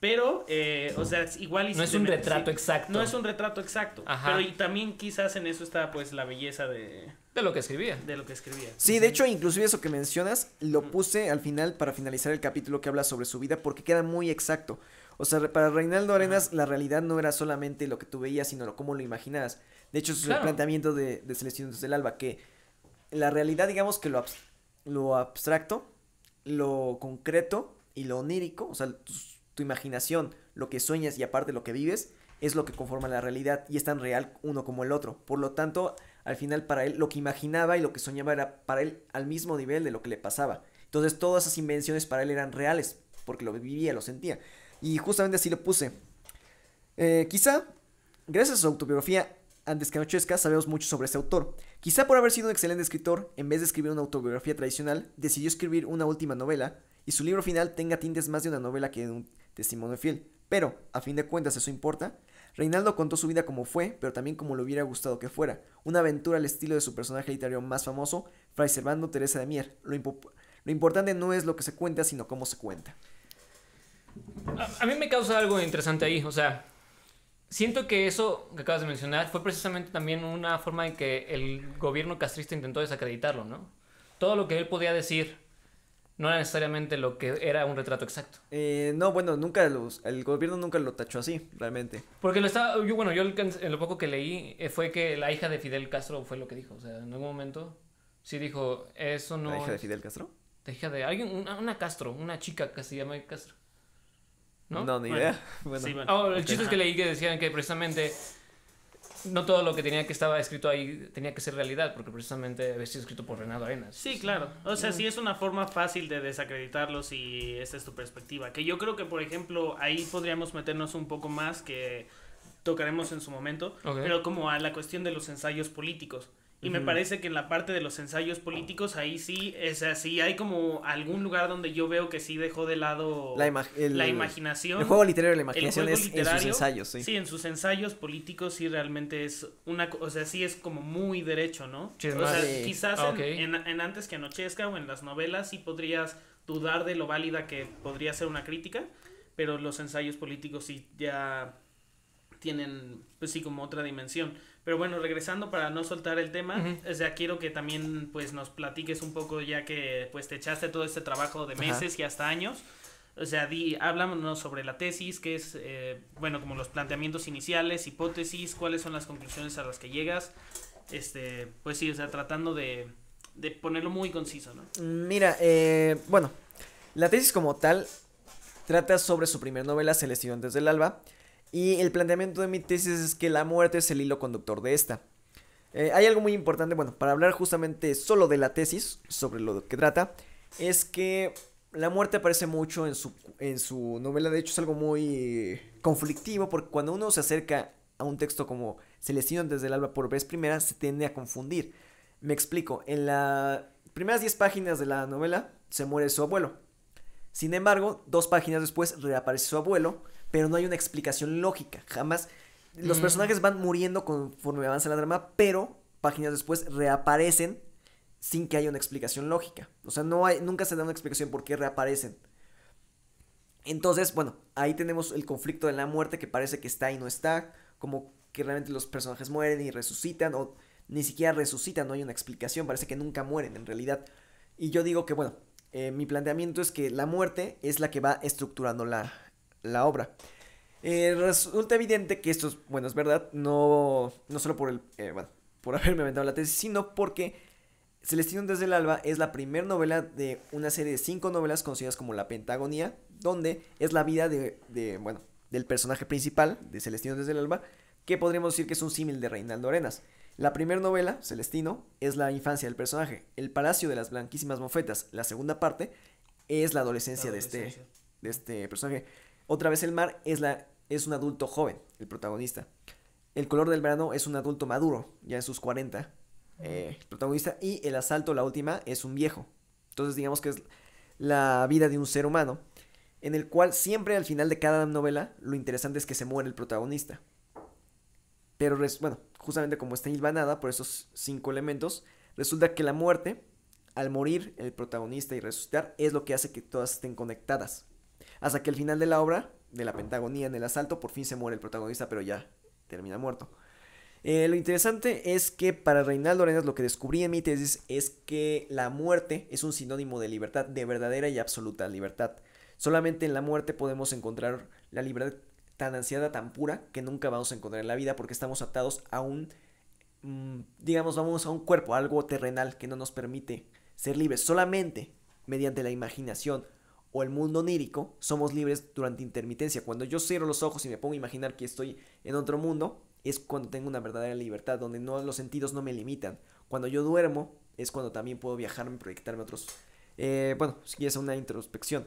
Pero, eh, o sea, igual... Y no es un retrato exacto. No es un retrato exacto. Pero y también quizás en eso está pues la belleza de... De lo que escribía. De lo que escribía. Sí, de hecho, inclusive eso que mencionas, lo puse al final para finalizar el capítulo que habla sobre su vida porque queda muy exacto. O sea, para Reinaldo Arenas la realidad no era solamente lo que tú veías, sino cómo lo imaginabas. De hecho, es el planteamiento de, de Celestino del Alba, que la realidad, digamos que lo, lo abstracto, lo concreto y lo onírico, o sea, tu, imaginación, lo que sueñas y aparte lo que vives, es lo que conforma la realidad y es tan real uno como el otro. Por lo tanto, al final para él lo que imaginaba y lo que soñaba era para él al mismo nivel de lo que le pasaba. Entonces todas esas invenciones para él eran reales, porque lo vivía, lo sentía. Y justamente así lo puse. Eh, quizá, gracias a su autobiografía antes que anochezca, sabemos mucho sobre este autor. Quizá por haber sido un excelente escritor, en vez de escribir una autobiografía tradicional, decidió escribir una última novela, y su libro final tenga tintes más de una novela que de un testimonio fiel. Pero, a fin de cuentas, eso importa. Reinaldo contó su vida como fue, pero también como le hubiera gustado que fuera. Una aventura al estilo de su personaje literario más famoso, Fray Servando Teresa de Mier. Lo, lo importante no es lo que se cuenta, sino cómo se cuenta. A, mí me causa algo interesante ahí, o sea, siento que eso que acabas de mencionar fue precisamente también una forma en que el gobierno castrista intentó desacreditarlo, ¿no? Todo lo que él podía decir no era necesariamente lo que era un retrato exacto. Eh, no, bueno, nunca los, el gobierno nunca lo tachó así, realmente. Porque lo estaba, yo, bueno, yo en lo poco que leí eh, fue que la hija de Fidel Castro fue lo que dijo, o sea, en algún momento sí dijo, eso no... ¿La hija de Fidel Castro? La hija de alguien, una, Castro, una chica que se llama Castro. ¿No? No, ni idea. Bueno. Oh, el chiste es que leí que decían que precisamente no todo lo que tenía que estaba escrito ahí tenía que ser realidad, porque precisamente había sido escrito por Renato Arenas. Sí, claro. O sea, sí es una forma fácil de desacreditarlo si esta es tu perspectiva. Que yo creo que, por ejemplo, ahí podríamos meternos un poco más que tocaremos en su momento, pero como a la cuestión de los ensayos políticos. Y me parece que en la parte de los ensayos políticos, ahí sí, es así, hay como algún lugar donde yo veo que sí dejó de lado la, la imaginación. El juego literario de la imaginación es en sus ensayos, sí. Sí, en sus ensayos políticos sí realmente es una, o sea, sí es como muy derecho, ¿no? o sea, quizás ah, en, en, Antes que Anochezca o en las novelas sí podrías dudar de lo válida que podría ser una crítica, pero los ensayos políticos sí ya tienen, pues sí, como otra dimensión. Pero bueno, regresando para no soltar el tema, o sea, quiero que también pues nos platiques un poco ya que pues te echaste todo este trabajo de meses y hasta años. O sea, di, háblanos sobre la tesis, que es, eh, bueno, como los planteamientos iniciales, hipótesis, cuáles son las conclusiones a las que llegas. Este, pues sí, o sea, tratando de, de ponerlo muy conciso, ¿no? Mira, eh, bueno, la tesis como tal trata sobre su primer novela, Celestino antes del alba, y el planteamiento de mi tesis es que la muerte es el hilo conductor de esta. Eh, hay algo muy importante, bueno, para hablar justamente solo de la tesis, sobre lo que trata, es que la muerte aparece mucho en su, en su novela, de hecho es algo muy conflictivo, porque cuando uno se acerca a un texto como Celestino desde el alba por vez primera, se tiende a confundir. Me explico, en las primeras 10 páginas de la novela se muere su abuelo. Sin embargo, dos páginas después reaparece su abuelo, pero no hay una explicación lógica. Jamás. Los mm. personajes van muriendo conforme avanza la drama, pero páginas después reaparecen sin que haya una explicación lógica. O sea, no hay, nunca se da una explicación por qué reaparecen. Entonces, bueno, ahí tenemos el conflicto de la muerte que parece que está y no está, como que realmente los personajes mueren y resucitan, o ni siquiera resucitan, no hay una explicación, parece que nunca mueren en realidad. Y yo digo que, bueno, eh, mi planteamiento es que la muerte es la que va estructurando la, la obra. Eh, resulta evidente que esto es, bueno, es verdad, no, no solo por el, eh, bueno, por haberme inventado la tesis, sino porque Celestino desde el alba es la primera novela de una serie de cinco novelas conocidas como La Pentagonía, donde es la vida de, de bueno, del personaje principal de Celestino desde el alba, que podríamos decir que es un símil de Reinaldo Arenas. La primera novela, Celestino, es la infancia del personaje. El Palacio de las Blanquísimas Mofetas, la segunda parte, es la adolescencia, De, este, de este personaje. Otra vez el mar es, un adulto joven, el protagonista. El color del verano es un adulto maduro, ya en sus 40, eh, el protagonista. Y el asalto, la última, es un viejo. Entonces digamos que es la vida de un ser humano, en el cual siempre al final de cada novela lo interesante es que se muere el protagonista. Pero bueno, justamente como está hilvanada por esos cinco elementos, resulta que la muerte, al morir el protagonista y resucitar, es lo que hace que todas estén conectadas. Hasta que al final de la obra, de la Pentagonía en el asalto, por fin se muere el protagonista, pero ya termina muerto. Eh, lo interesante es que para Reinaldo Arenas lo que descubrí en mi tesis es que la muerte es un sinónimo de libertad, de verdadera y absoluta libertad. Solamente en la muerte podemos encontrar la libertad tan ansiada, tan pura, que nunca vamos a encontrar en la vida porque estamos atados a un, mm, digamos, vamos a un cuerpo, algo terrenal que no nos permite ser libres. Solamente mediante la imaginación, o el mundo onírico, somos libres durante intermitencia. Cuando yo cierro los ojos y me pongo a imaginar que estoy en otro mundo, es cuando tengo una verdadera libertad, donde no los sentidos no me limitan. Cuando yo duermo, es cuando también puedo viajar y proyectarme a otros. Eh, bueno, si es una introspección.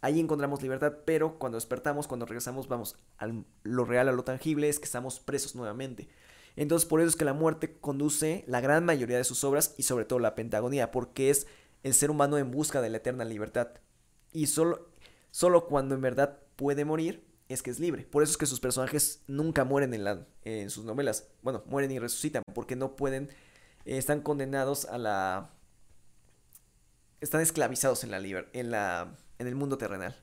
Ahí encontramos libertad, pero cuando despertamos, cuando regresamos, vamos a lo real, a lo tangible, es que estamos presos nuevamente. Entonces, por eso es que la muerte conduce la gran mayoría de sus obras y sobre todo la Pentagonía, porque es el ser humano en busca de la eterna libertad. Y solo, solo cuando en verdad puede morir es que es libre. Por eso es que sus personajes nunca mueren en, la, en sus novelas. Bueno, mueren y resucitan porque no pueden, eh, están condenados a la... Están esclavizados en la, en la en el mundo terrenal.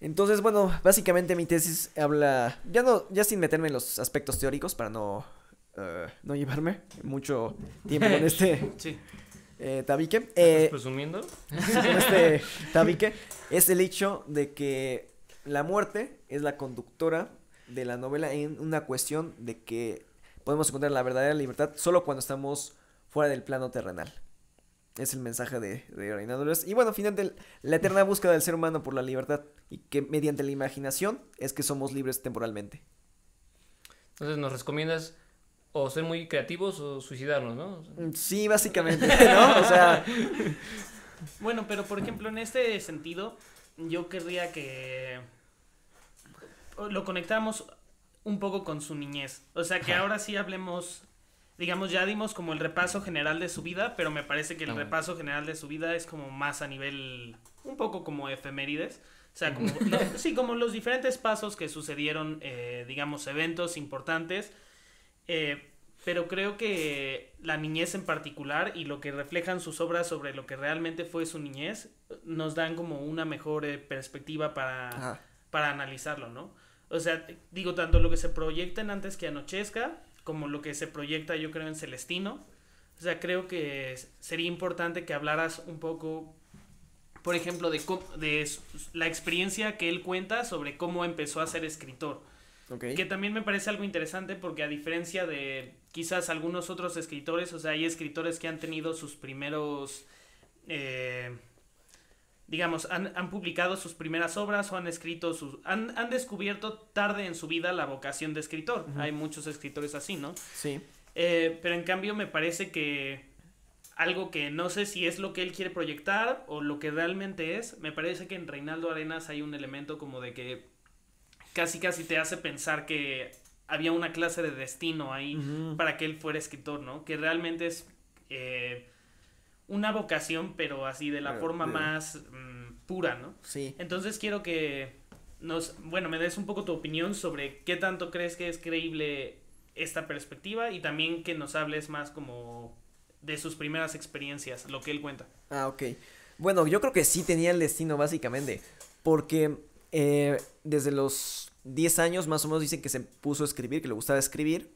Entonces, bueno, básicamente mi tesis habla, ya no, ya sin meterme en los aspectos teóricos para no, eh, no llevarme mucho tiempo con este sí. Eh, tabique. Eh, presumiendo? Este tabique, es el hecho de que la muerte es la conductora de la novela en una cuestión de que podemos encontrar la verdadera libertad solo cuando estamos fuera del plano terrenal. Es el mensaje de, de Y bueno, finalmente, la eterna búsqueda del ser humano por la libertad y que mediante la imaginación es que somos libres temporalmente. Entonces, ¿nos recomiendas o ser muy creativos o suicidarnos, no? Sí, básicamente, ¿no? O sea... Bueno, pero por ejemplo, en este sentido, yo querría que lo conectamos un poco con su niñez. O sea, que ahora sí hablemos digamos, ya dimos como el repaso general de su vida, pero me parece que el repaso general de su vida es como más a nivel, un poco como efemérides. O sea, como, sí, como los diferentes pasos que sucedieron, eh, digamos, eventos importantes. Eh, pero creo que la niñez en particular y lo que reflejan sus obras sobre lo que realmente fue su niñez nos dan como una mejor eh, perspectiva para, para analizarlo, ¿no? O sea, digo, tanto lo que se proyecta en Antes que Anochezca, como lo que se proyecta yo creo en Celestino. O sea, creo que sería importante que hablaras un poco, por ejemplo, de, de la experiencia que él cuenta sobre cómo empezó a ser escritor. Que también me parece algo interesante porque a diferencia de quizás algunos otros escritores, o sea, hay escritores que han tenido sus primeros... Eh, digamos, han, han, publicado sus primeras obras o han escrito sus... Han, han descubierto tarde en su vida la vocación de escritor. Hay muchos escritores así, ¿no? Sí. Eh, pero en cambio me parece que algo que no sé si es lo que él quiere proyectar o lo que realmente es, me parece que en Reinaldo Arenas hay un elemento como de que casi casi te hace pensar que había una clase de destino ahí para que él fuera escritor, ¿no? Que realmente es... Eh, una vocación, pero así de la forma más mm, pura, ¿no? Sí. Entonces quiero que nos, bueno, me des un poco tu opinión sobre qué tanto crees que es creíble esta perspectiva y también que nos hables más como de sus primeras experiencias, lo que él cuenta. Ah, ok. Bueno, yo creo que sí tenía el destino básicamente, porque eh, desde los 10 años más o menos dicen que se puso a escribir, que le gustaba escribir,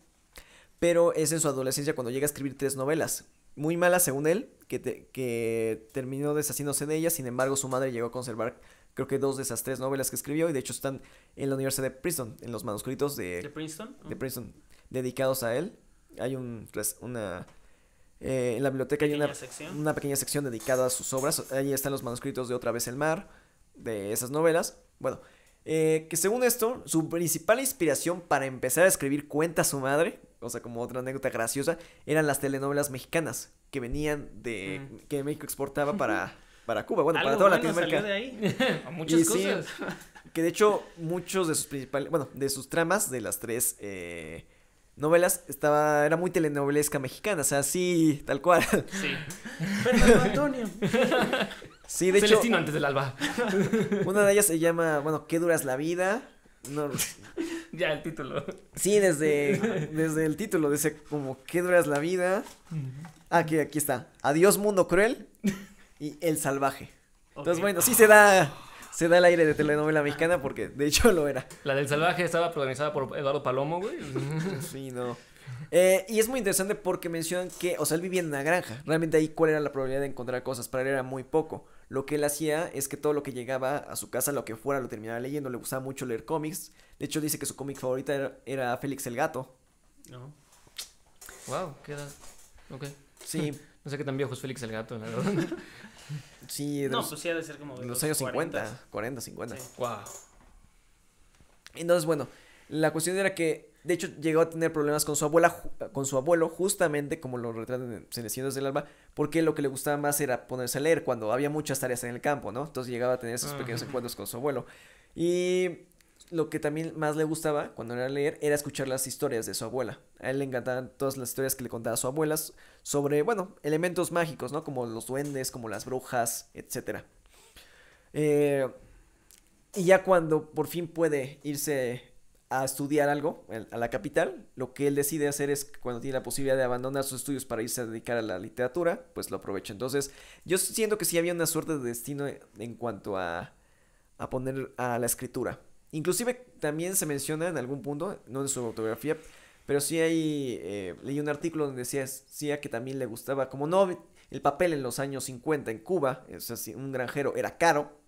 pero es en su adolescencia cuando llega a escribir tres novelas muy mala según él, que, que terminó deshaciéndose de ella, sin embargo su madre llegó a conservar creo que dos de esas tres novelas que escribió y de hecho están en la Universidad de Princeton, en los manuscritos de, ¿De Princeton, de Princeton dedicados a él. Hay un, una... Eh, en la biblioteca hay una, una pequeña sección dedicada a sus obras. Ahí están los manuscritos de Otra vez el mar, de esas novelas. Bueno, eh, que según esto, su principal inspiración para empezar a escribir cuenta a su madre o sea, como otra anécdota graciosa, eran las telenovelas mexicanas que venían de, mm. que México exportaba para, para Cuba, bueno, para toda Latinoamérica. de ahí? muchas cosas. que de hecho, muchos de sus principales, bueno, de sus tramas, de las tres eh, novelas, estaba, era muy telenovelesca mexicana, o sea, sí, tal cual. Sí. Fernando Antonio. Sí, de Celestino antes del alba. Una de ellas se llama, bueno, ¿qué duras la vida? No. ya el título. Sí, desde, desde el título, dice como ¿qué duras la vida? Aquí, aquí está. Adiós mundo cruel y El salvaje. Entonces, bueno, sí se da se da el aire de telenovela mexicana porque de hecho lo era. La del salvaje estaba protagonizada por Eduardo Palomo, güey. sí, no. Eh, y es muy interesante porque mencionan que, o sea, él vivía en una granja. Realmente ahí cuál era la probabilidad de encontrar cosas. Para él era muy poco. Lo que él hacía es que todo lo que llegaba a su casa, lo que fuera, lo terminaba leyendo. Le gustaba mucho leer cómics. De hecho, dice que su cómic favorita era, Félix el Gato. No. Wow, qué edad. Ok. Sí. no sé qué tan viejo es Félix el Gato, la verdad. sí, de no, pues sí ha de ser como de los, años 50, 40, 50. Wow. Entonces, bueno, la cuestión era que de hecho, llegó a tener problemas con su abuela, con su abuelo, justamente como lo retratan en Cenecientos del Alba, porque lo que le gustaba más era ponerse a leer cuando había muchas tareas en el campo, ¿no? Entonces llegaba a tener esos pequeños encuentros con su abuelo. Y lo que también más le gustaba cuando era leer era escuchar las historias de su abuela. A él le encantaban todas las historias que le contaba su abuela sobre, bueno, elementos mágicos, ¿no? Como los duendes, como las brujas, etc. Eh, y ya cuando por fin puede irse a estudiar algo a la capital, lo que él decide hacer es cuando tiene la posibilidad de abandonar sus estudios para irse a dedicar a la literatura, pues lo aprovecha. Entonces, yo siento que sí había una suerte de destino en cuanto a, a poner a la escritura. Inclusive también se menciona en algún punto, no en su autobiografía, pero sí hay, eh, leí un artículo donde decía, decía, que también le gustaba, como no, el papel en los años 50 en Cuba, o sea, un granjero era caro,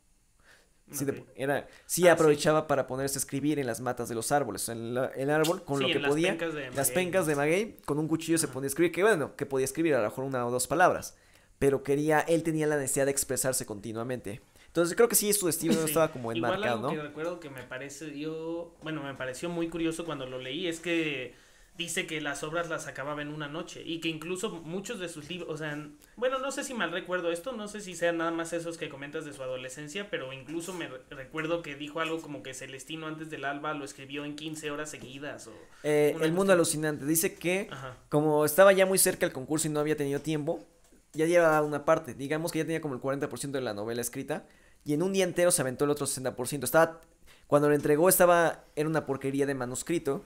Sí, era, sí ah, aprovechaba para ponerse a escribir en las matas de los árboles, en el árbol, con lo que podía. las pencas de maguey, con un cuchillo se ponía a escribir, que bueno, que podía escribir a lo mejor una o dos palabras, pero quería, él tenía la necesidad de expresarse continuamente. Entonces creo que sí, su estilo no estaba como enmarcado, Igual algo que recuerdo que me parece, yo, bueno, me pareció muy curioso cuando lo leí, es que dice que las obras las acababa en una noche y que incluso muchos de sus libros, o sea, bueno, no sé si mal recuerdo esto, no sé si sean nada más esos que comentas de su adolescencia, pero incluso me recuerdo que dijo algo como que Celestino antes del alba lo escribió en 15 horas seguidas. O eh, el mundo alucinante, dice que como estaba ya muy cerca el concurso y no había tenido tiempo, ya llevaba una parte, digamos que ya tenía como el 40% de la novela escrita y en un día entero se aventó el otro 60%. Estaba, cuando lo entregó estaba, era una porquería de manuscrito,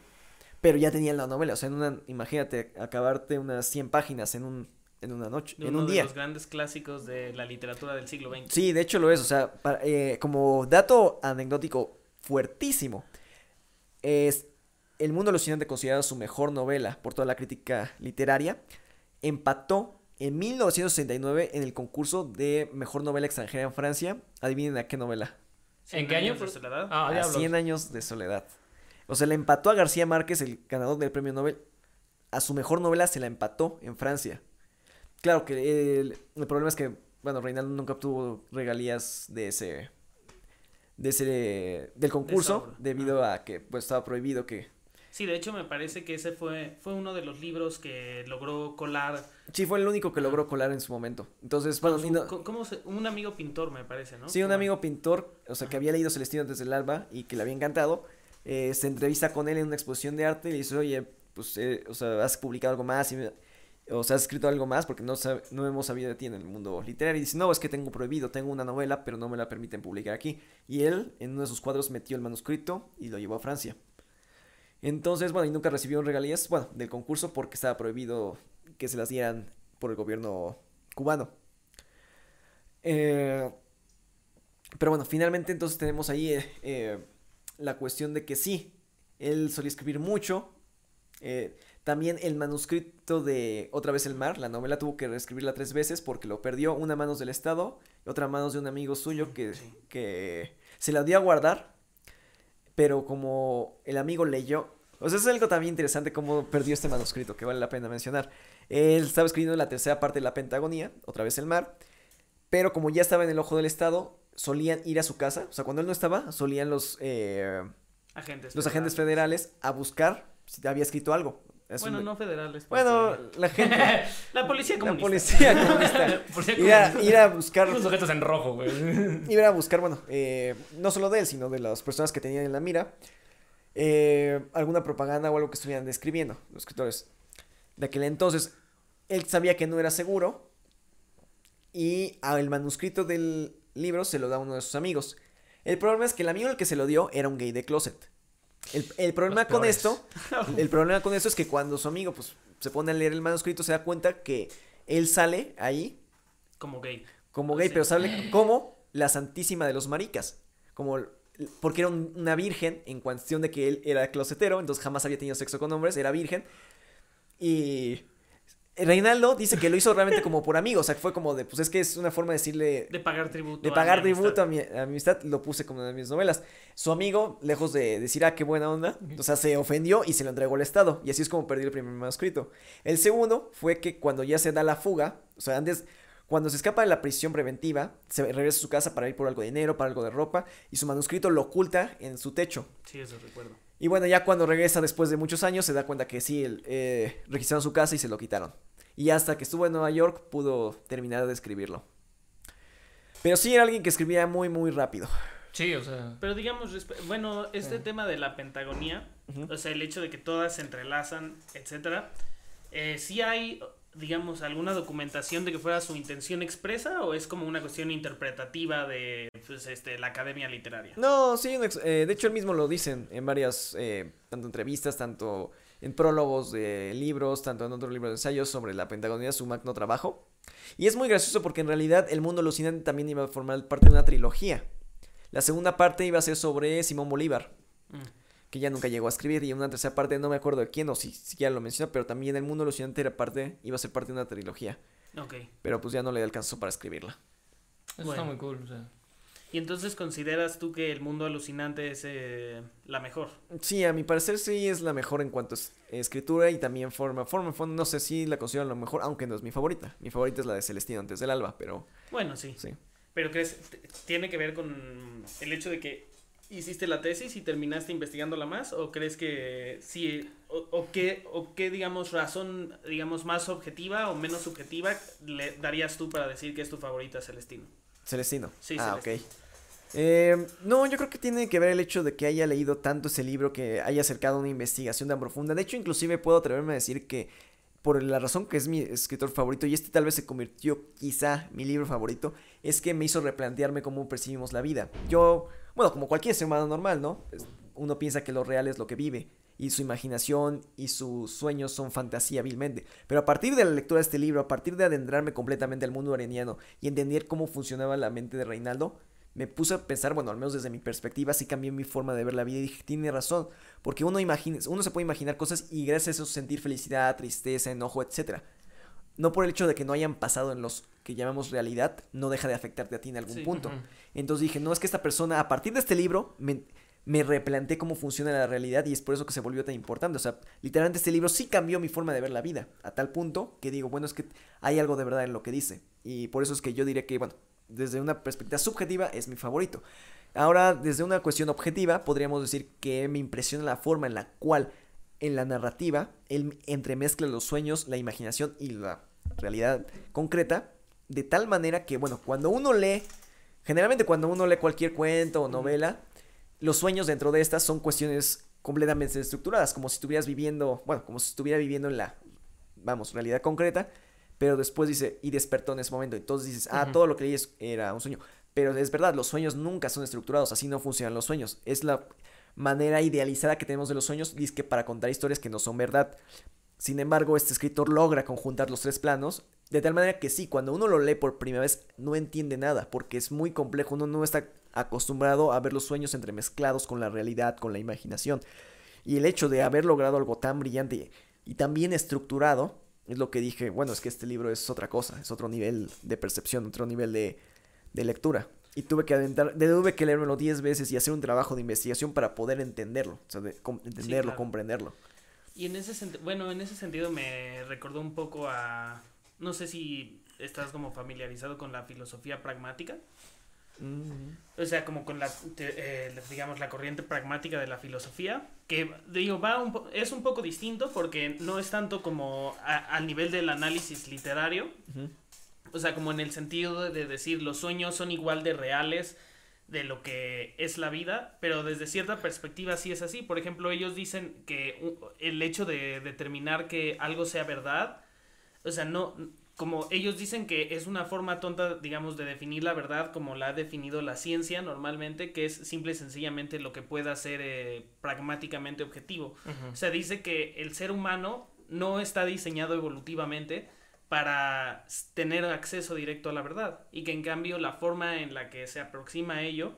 pero ya tenía la novela, o sea, en una, imagínate, acabarte unas 100 páginas en un, en una noche, en un día. de los grandes clásicos de la literatura del siglo XX. Sí, de hecho lo es, o sea, eh, como dato anecdótico fuertísimo, es El Mundo Alucinante considerado su mejor novela por toda la crítica literaria, empató en 1969 en el concurso de mejor novela extranjera en Francia. Adivinen a qué novela. ¿En qué año? De soledad? Ah, a 100 años de soledad. O sea, le empató a García Márquez, el ganador del premio Nobel. A su mejor novela se la empató en Francia. Claro que el, problema es que, bueno, Reinaldo nunca obtuvo regalías de ese. de ese. del concurso, debido a que pues estaba prohibido que Sí, de hecho me parece que ese fue, fue uno de los libros que logró colar. Sí, fue el único que logró colar en su momento. Entonces, bueno, ¿cómo se, un amigo pintor me parece, ¿no? Sí, un amigo pintor, o sea, que había leído Celestino desde el alba y que le había encantado, eh, se entrevista con él en una exposición de arte y le dice, oye, pues, eh, o sea, has publicado algo más y o sea, has escrito algo más porque no, no hemos sabido de ti en el mundo literario. Y dice, no, es que tengo prohibido, tengo una novela, pero no me la permiten publicar aquí. Y él, en uno de sus cuadros, metió el manuscrito y lo llevó a Francia. Entonces, bueno, y nunca recibió regalías, bueno, del concurso porque estaba prohibido que se las dieran por el gobierno cubano. Eh, pero bueno, finalmente entonces tenemos ahí eh, eh, la cuestión de que sí, él solía escribir mucho. también el manuscrito de Otra vez el mar, la novela tuvo que reescribirla tres veces porque lo perdió, una a manos del Estado y otra a manos de un amigo suyo que, que se la dio a guardar pero como el amigo leyó, o sea, es algo también interesante cómo perdió este manuscrito, que vale la pena mencionar. Él estaba escribiendo la tercera parte de la Pentagonía, otra vez el mar, pero como ya estaba en el ojo del Estado, solían ir a su casa, o sea, cuando él no estaba, solían los, eh, agentes, los agentes federales a buscar si había escrito algo bueno, no federales. Bueno, la gente. la policía comunista. La policía comunista. ir, a, buscar. Los sujetos en rojo, güey. Ir a buscar, bueno, eh, no solo de él, sino de las personas que tenían en la mira. Eh, alguna propaganda o algo que estuvieran describiendo, los escritores. De aquel entonces, él sabía que no era seguro. Y el manuscrito del libro se lo da a uno de sus amigos. El problema es que el amigo al que se lo dio era un gay de closet. El, problema con esto, el problema con esto es que cuando su amigo pues se pone a leer el manuscrito se da cuenta que él sale ahí como gay. Como gay, pero sale como la santísima de los maricas, como porque era una virgen en cuestión de que él era closetero, entonces jamás había tenido sexo con hombres, era virgen y Reinaldo dice que lo hizo realmente como por amigo, o sea, que fue como de, pues es que es una forma de decirle... De pagar tributo. De pagar tributo a mi, amistad, lo puse como en mis novelas. Su amigo, lejos de decir, ah, qué buena onda, o sea, se ofendió y se lo entregó al Estado, y así es como perdió el primer manuscrito. El segundo fue que cuando ya se da la fuga, o sea, antes, cuando se escapa de la prisión preventiva, se regresa a su casa para ir por algo de dinero, para algo de ropa, y su manuscrito lo oculta en su techo. Sí, eso recuerdo. Y bueno, ya cuando regresa después de muchos años, se da cuenta que sí, eh, registraron su casa y se lo quitaron. Y hasta que estuvo en Nueva York pudo terminar de escribirlo. Pero sí era alguien que escribía muy, muy rápido. Sí, o sea. Pero digamos, bueno, este tema de la pentagonía, o sea, el hecho de que todas se entrelazan, etcétera, eh, ¿sí hay, digamos, alguna documentación de que fuera su intención expresa o es como una cuestión interpretativa de pues, este, la academia literaria? No, sí, eh, de hecho él mismo lo dicen en varias, eh, tanto entrevistas, tanto en prólogos de libros, tanto en otros libros de ensayos sobre la Pentagonía, su magno trabajo. Y es muy gracioso porque en realidad el mundo alucinante también iba a formar parte de una trilogía. La segunda parte iba a ser sobre Simón Bolívar, mm. Que ya nunca llegó a escribir, y una tercera parte no me acuerdo de quién o si, si ya lo mencionó, pero también El Mundo Alucinante era parte, iba a ser parte de una trilogía. Ok. Pero pues ya no le alcanzó para escribirla. Eso está muy cool, o sea. ¿Y entonces consideras tú que el mundo alucinante es eh, la mejor? Sí, a mi parecer sí es la mejor en cuanto a escritura y también forma. Forma, no sé si la considero la mejor, aunque no es mi favorita. Mi favorita es la de Celestino antes del alba, pero... Bueno, sí. Sí. Pero crees, tiene que ver con el hecho de que hiciste la tesis y terminaste investigándola más o crees que sí o, o qué o qué digamos razón digamos más objetiva o menos subjetiva le darías tú para decir que es tu favorita Celestino? Celestino. Sí, ah, Celestino. ok. Eh, no, yo creo que tiene que ver el hecho de que haya leído tanto ese libro, que haya acercado una investigación tan profunda. De hecho, inclusive puedo atreverme a decir que por la razón que es mi escritor favorito, y este tal vez se convirtió quizá mi libro favorito, es que me hizo replantearme cómo percibimos la vida. Yo, bueno, como cualquier ser humano normal, ¿no? Uno piensa que lo real es lo que vive, y su imaginación y sus sueños son fantasía vilmente. Pero a partir de la lectura de este libro, a partir de adentrarme completamente al mundo areniano y entender cómo funcionaba la mente de Reinaldo, me puse a pensar, bueno, al menos desde mi perspectiva, sí cambió mi forma de ver la vida y dije, tiene razón, porque uno, imagina, uno se puede imaginar cosas y gracias a eso sentir felicidad, tristeza, enojo, etc. No por el hecho de que no hayan pasado en los que llamamos realidad, no deja de afectarte a ti en algún punto. Entonces dije, no es que esta persona, a partir de este libro, me, me replanteé cómo funciona la realidad y es por eso que se volvió tan importante. O sea, literalmente este libro sí cambió mi forma de ver la vida, a tal punto que digo, bueno, es que hay algo de verdad en lo que dice. Y por eso es que yo diré que, bueno, desde una perspectiva subjetiva es mi favorito. Ahora, desde una cuestión objetiva, podríamos decir que me impresiona la forma en la cual en la narrativa él entremezcla los sueños, la imaginación y la realidad concreta, de tal manera que, bueno, cuando uno lee, generalmente cuando uno lee cualquier cuento o novela, los sueños dentro de estas son cuestiones completamente estructuradas, como si estuvieras viviendo, bueno, como si estuviera viviendo en la, vamos, realidad concreta, pero después dice, y despertó en ese momento. Entonces dices, ah, todo lo que leí era un sueño. Pero es verdad, los sueños nunca son estructurados, así no funcionan los sueños. Es la manera idealizada que tenemos de los sueños, dice que para contar historias que no son verdad. Sin embargo, este escritor logra conjuntar los tres planos, de tal manera que sí, cuando uno lo lee por primera vez, no entiende nada, porque es muy complejo, uno no está acostumbrado a ver los sueños entremezclados con la realidad, con la imaginación. Y el hecho de haber logrado algo tan brillante y tan bien estructurado, es lo que dije, bueno, es que este libro es otra cosa, es otro nivel de percepción, otro nivel de, lectura. Y tuve que adentrar, tuve que leerlo 10 veces y hacer un trabajo de investigación para poder entenderlo, o sea, entenderlo, comprenderlo. Y en ese sentido, bueno, en ese sentido me recordó un poco a, no sé si estás como familiarizado con la filosofía pragmática. O sea, como con la, eh, digamos, la corriente pragmática de la filosofía, que digo, va un es un poco distinto porque no es tanto como al nivel del análisis literario, o sea, como en el sentido de decir los sueños son igual de reales de lo que es la vida, pero desde cierta perspectiva sí es así. Por ejemplo, ellos dicen que el hecho de determinar que algo sea verdad, o sea, no, como ellos dicen que es una forma tonta, digamos, de definir la verdad como la ha definido la ciencia normalmente, que es simple y sencillamente lo que pueda ser eh, pragmáticamente objetivo. O sea, dice que el ser humano no está diseñado evolutivamente para tener acceso directo a la verdad y que en cambio la forma en la que se aproxima a ello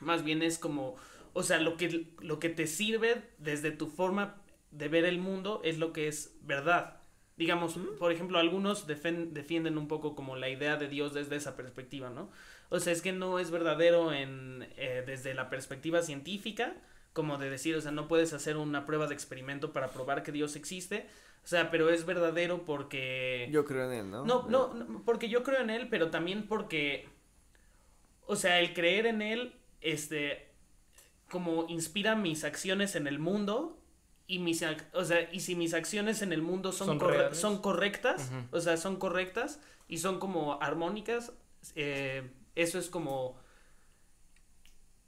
más bien es como, o sea, lo que, lo que te sirve desde tu forma de ver el mundo es lo que es verdad Digamos, por ejemplo, algunos defienden un poco como la idea de Dios desde esa perspectiva, ¿no? O sea, es que no es verdadero en, eh, desde la perspectiva científica, como de decir, o sea, no puedes hacer una prueba de experimento para probar que Dios existe, o sea, pero es verdadero porque... Yo creo en él, ¿no? No, no, porque yo creo en él, pero también porque, o sea, el creer en él, este, como inspira mis acciones en el mundo y mis o sea, y si mis acciones en el mundo son, son, correctas, o sea, son correctas y son como armónicas, eh, eso es como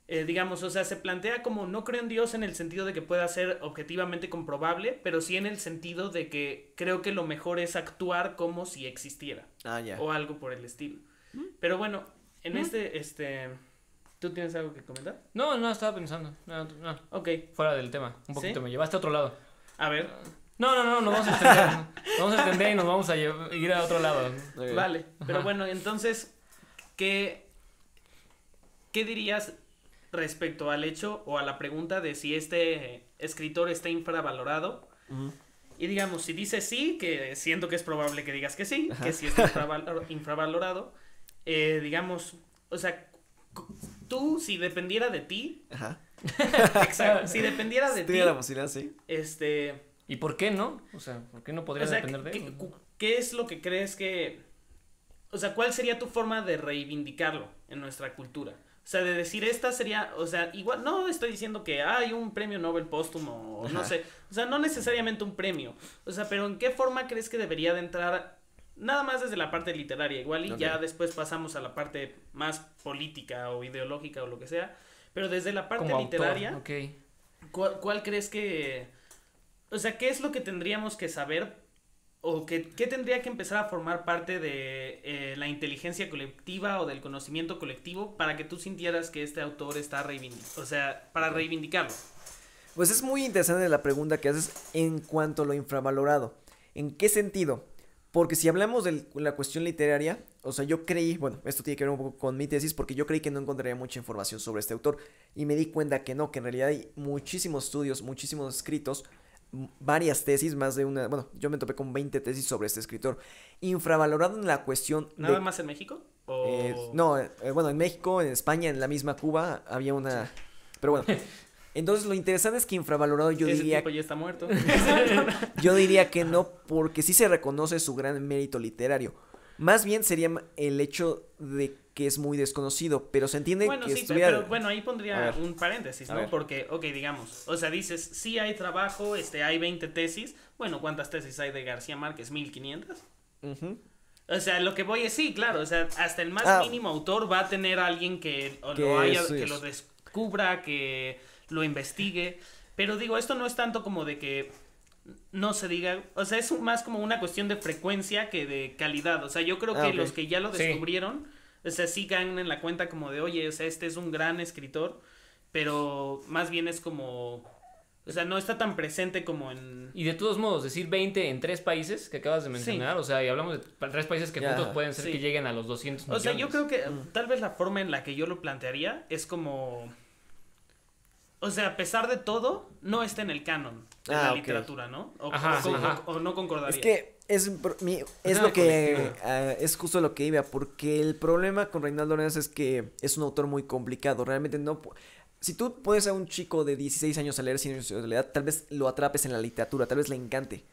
eh, digamos, o sea, se plantea como no creo en Dios en el sentido de que pueda ser objetivamente comprobable, pero sí en el sentido de que creo que lo mejor es actuar como si existiera. Ah, ya. O algo por el estilo. ¿Mm? Pero bueno, en ¿Mm? este, este, ¿Tú tienes algo que comentar? No, no, estaba pensando. No, no. Ok. Fuera del tema. Un poquito. Me llevaste a otro lado. A ver. No, no, no, nos vamos a extender. nos vamos a extender y nos vamos a ir a otro lado. Vale. Pero bueno, entonces, ¿qué, ¿qué dirías respecto al hecho o a la pregunta de si este escritor está infravalorado. Y digamos, si dice sí, que siento que es probable que digas que sí, que sí está infravalorado, eh, digamos, o sea, tú, si dependiera de ti. Ajá. exacto. Si dependiera de ti. la posibilidad, sí. Este. ¿Y por qué no? O sea, ¿por qué no podría depender de ¿qué, ¿Qué es lo que crees que. O sea, ¿cuál sería tu forma de reivindicarlo en nuestra cultura? O sea, de decir esta sería, o sea, igual, no estoy diciendo que hay un premio Nobel póstumo, o no sé, o sea, no necesariamente un premio, o sea, pero ¿en qué forma crees que debería de entrar nada más desde la parte literaria, igual y ya después pasamos a la parte más política o ideológica o lo que sea, pero desde la parte literaria, ¿cuál, crees que, o sea, qué es lo que tendríamos que saber o qué, qué tendría que empezar a formar parte de eh, la inteligencia colectiva o del conocimiento colectivo para que tú sintieras que este autor está reivindicando, o sea, para reivindicarlo? Pues es muy interesante la pregunta que haces en cuanto a lo infravalorado. ¿En qué sentido? Porque si hablamos de la cuestión literaria, o sea, yo creí, bueno, esto tiene que ver un poco con mi tesis, porque yo creí que no encontraría mucha información sobre este autor. Y me di cuenta que no, que en realidad hay muchísimos estudios, muchísimos escritos, varias tesis, más de una, bueno, yo me topé con 20 tesis sobre este escritor. Infravalorado en la cuestión... ¿Nada más en México? Eh, no, eh, bueno, en México, en España, en la misma Cuba, había una... Pero bueno, Entonces lo interesante es que infravalorado yo Ese diría... Tipo ya está muerto. yo diría que no, porque sí se reconoce su gran mérito literario. Más bien sería el hecho de que es muy desconocido, pero se entiende bueno, que sí, pero bueno, ahí pondría un paréntesis, ¿no? Porque, ok, digamos, o sea, dices, sí hay trabajo, este, hay 20 tesis, bueno, ¿cuántas tesis hay de García Márquez? ¿1500? O sea, lo que voy es sí, claro, o sea, hasta el más ah. mínimo autor va a tener alguien que, lo haya, que lo descubra, que lo investigue. Pero digo, esto no es tanto como de que no se diga, o sea, es más como una cuestión de frecuencia que de calidad. O sea, yo creo que ah, los que ya lo descubrieron, o sea, sí caen en la cuenta como de, oye, o sea, este es un gran escritor, pero más bien es como, o sea, no está tan presente como en... Y de todos modos, decir 20 en tres países que acabas de mencionar, o sea, y hablamos de tres países que juntos pueden ser que lleguen a los 200 millones. O sea, yo creo que mm. tal vez la forma en la que yo lo plantearía es como o sea, a pesar de todo, no está en el canon de la ah, literatura, ¿no? O, no concordaría. Es que es, es lo que ah, es justo lo que iba, porque el problema con Reinaldo Neves es que es un autor muy complicado. Realmente no. Si tú puedes a un chico de 16 años a leer Cien años de tal vez lo atrapes en la literatura, tal vez le encante.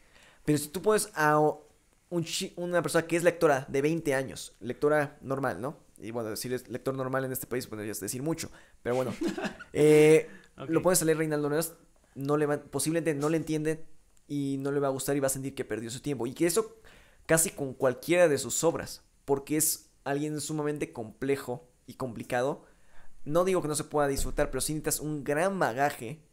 Pero si tú puedes a un una persona que es lectora de 20 años, lectora normal, ¿no? Y bueno, decir lector normal en este país podrías decir mucho, pero bueno. eh, lo puedes leer Reinaldo Neves, no le posiblemente no le entiende y no le va a gustar y va a sentir que perdió su tiempo. Y que eso casi con cualquiera de sus obras, porque es alguien sumamente complejo y complicado. No digo que no se pueda disfrutar, pero sí necesitas un gran bagaje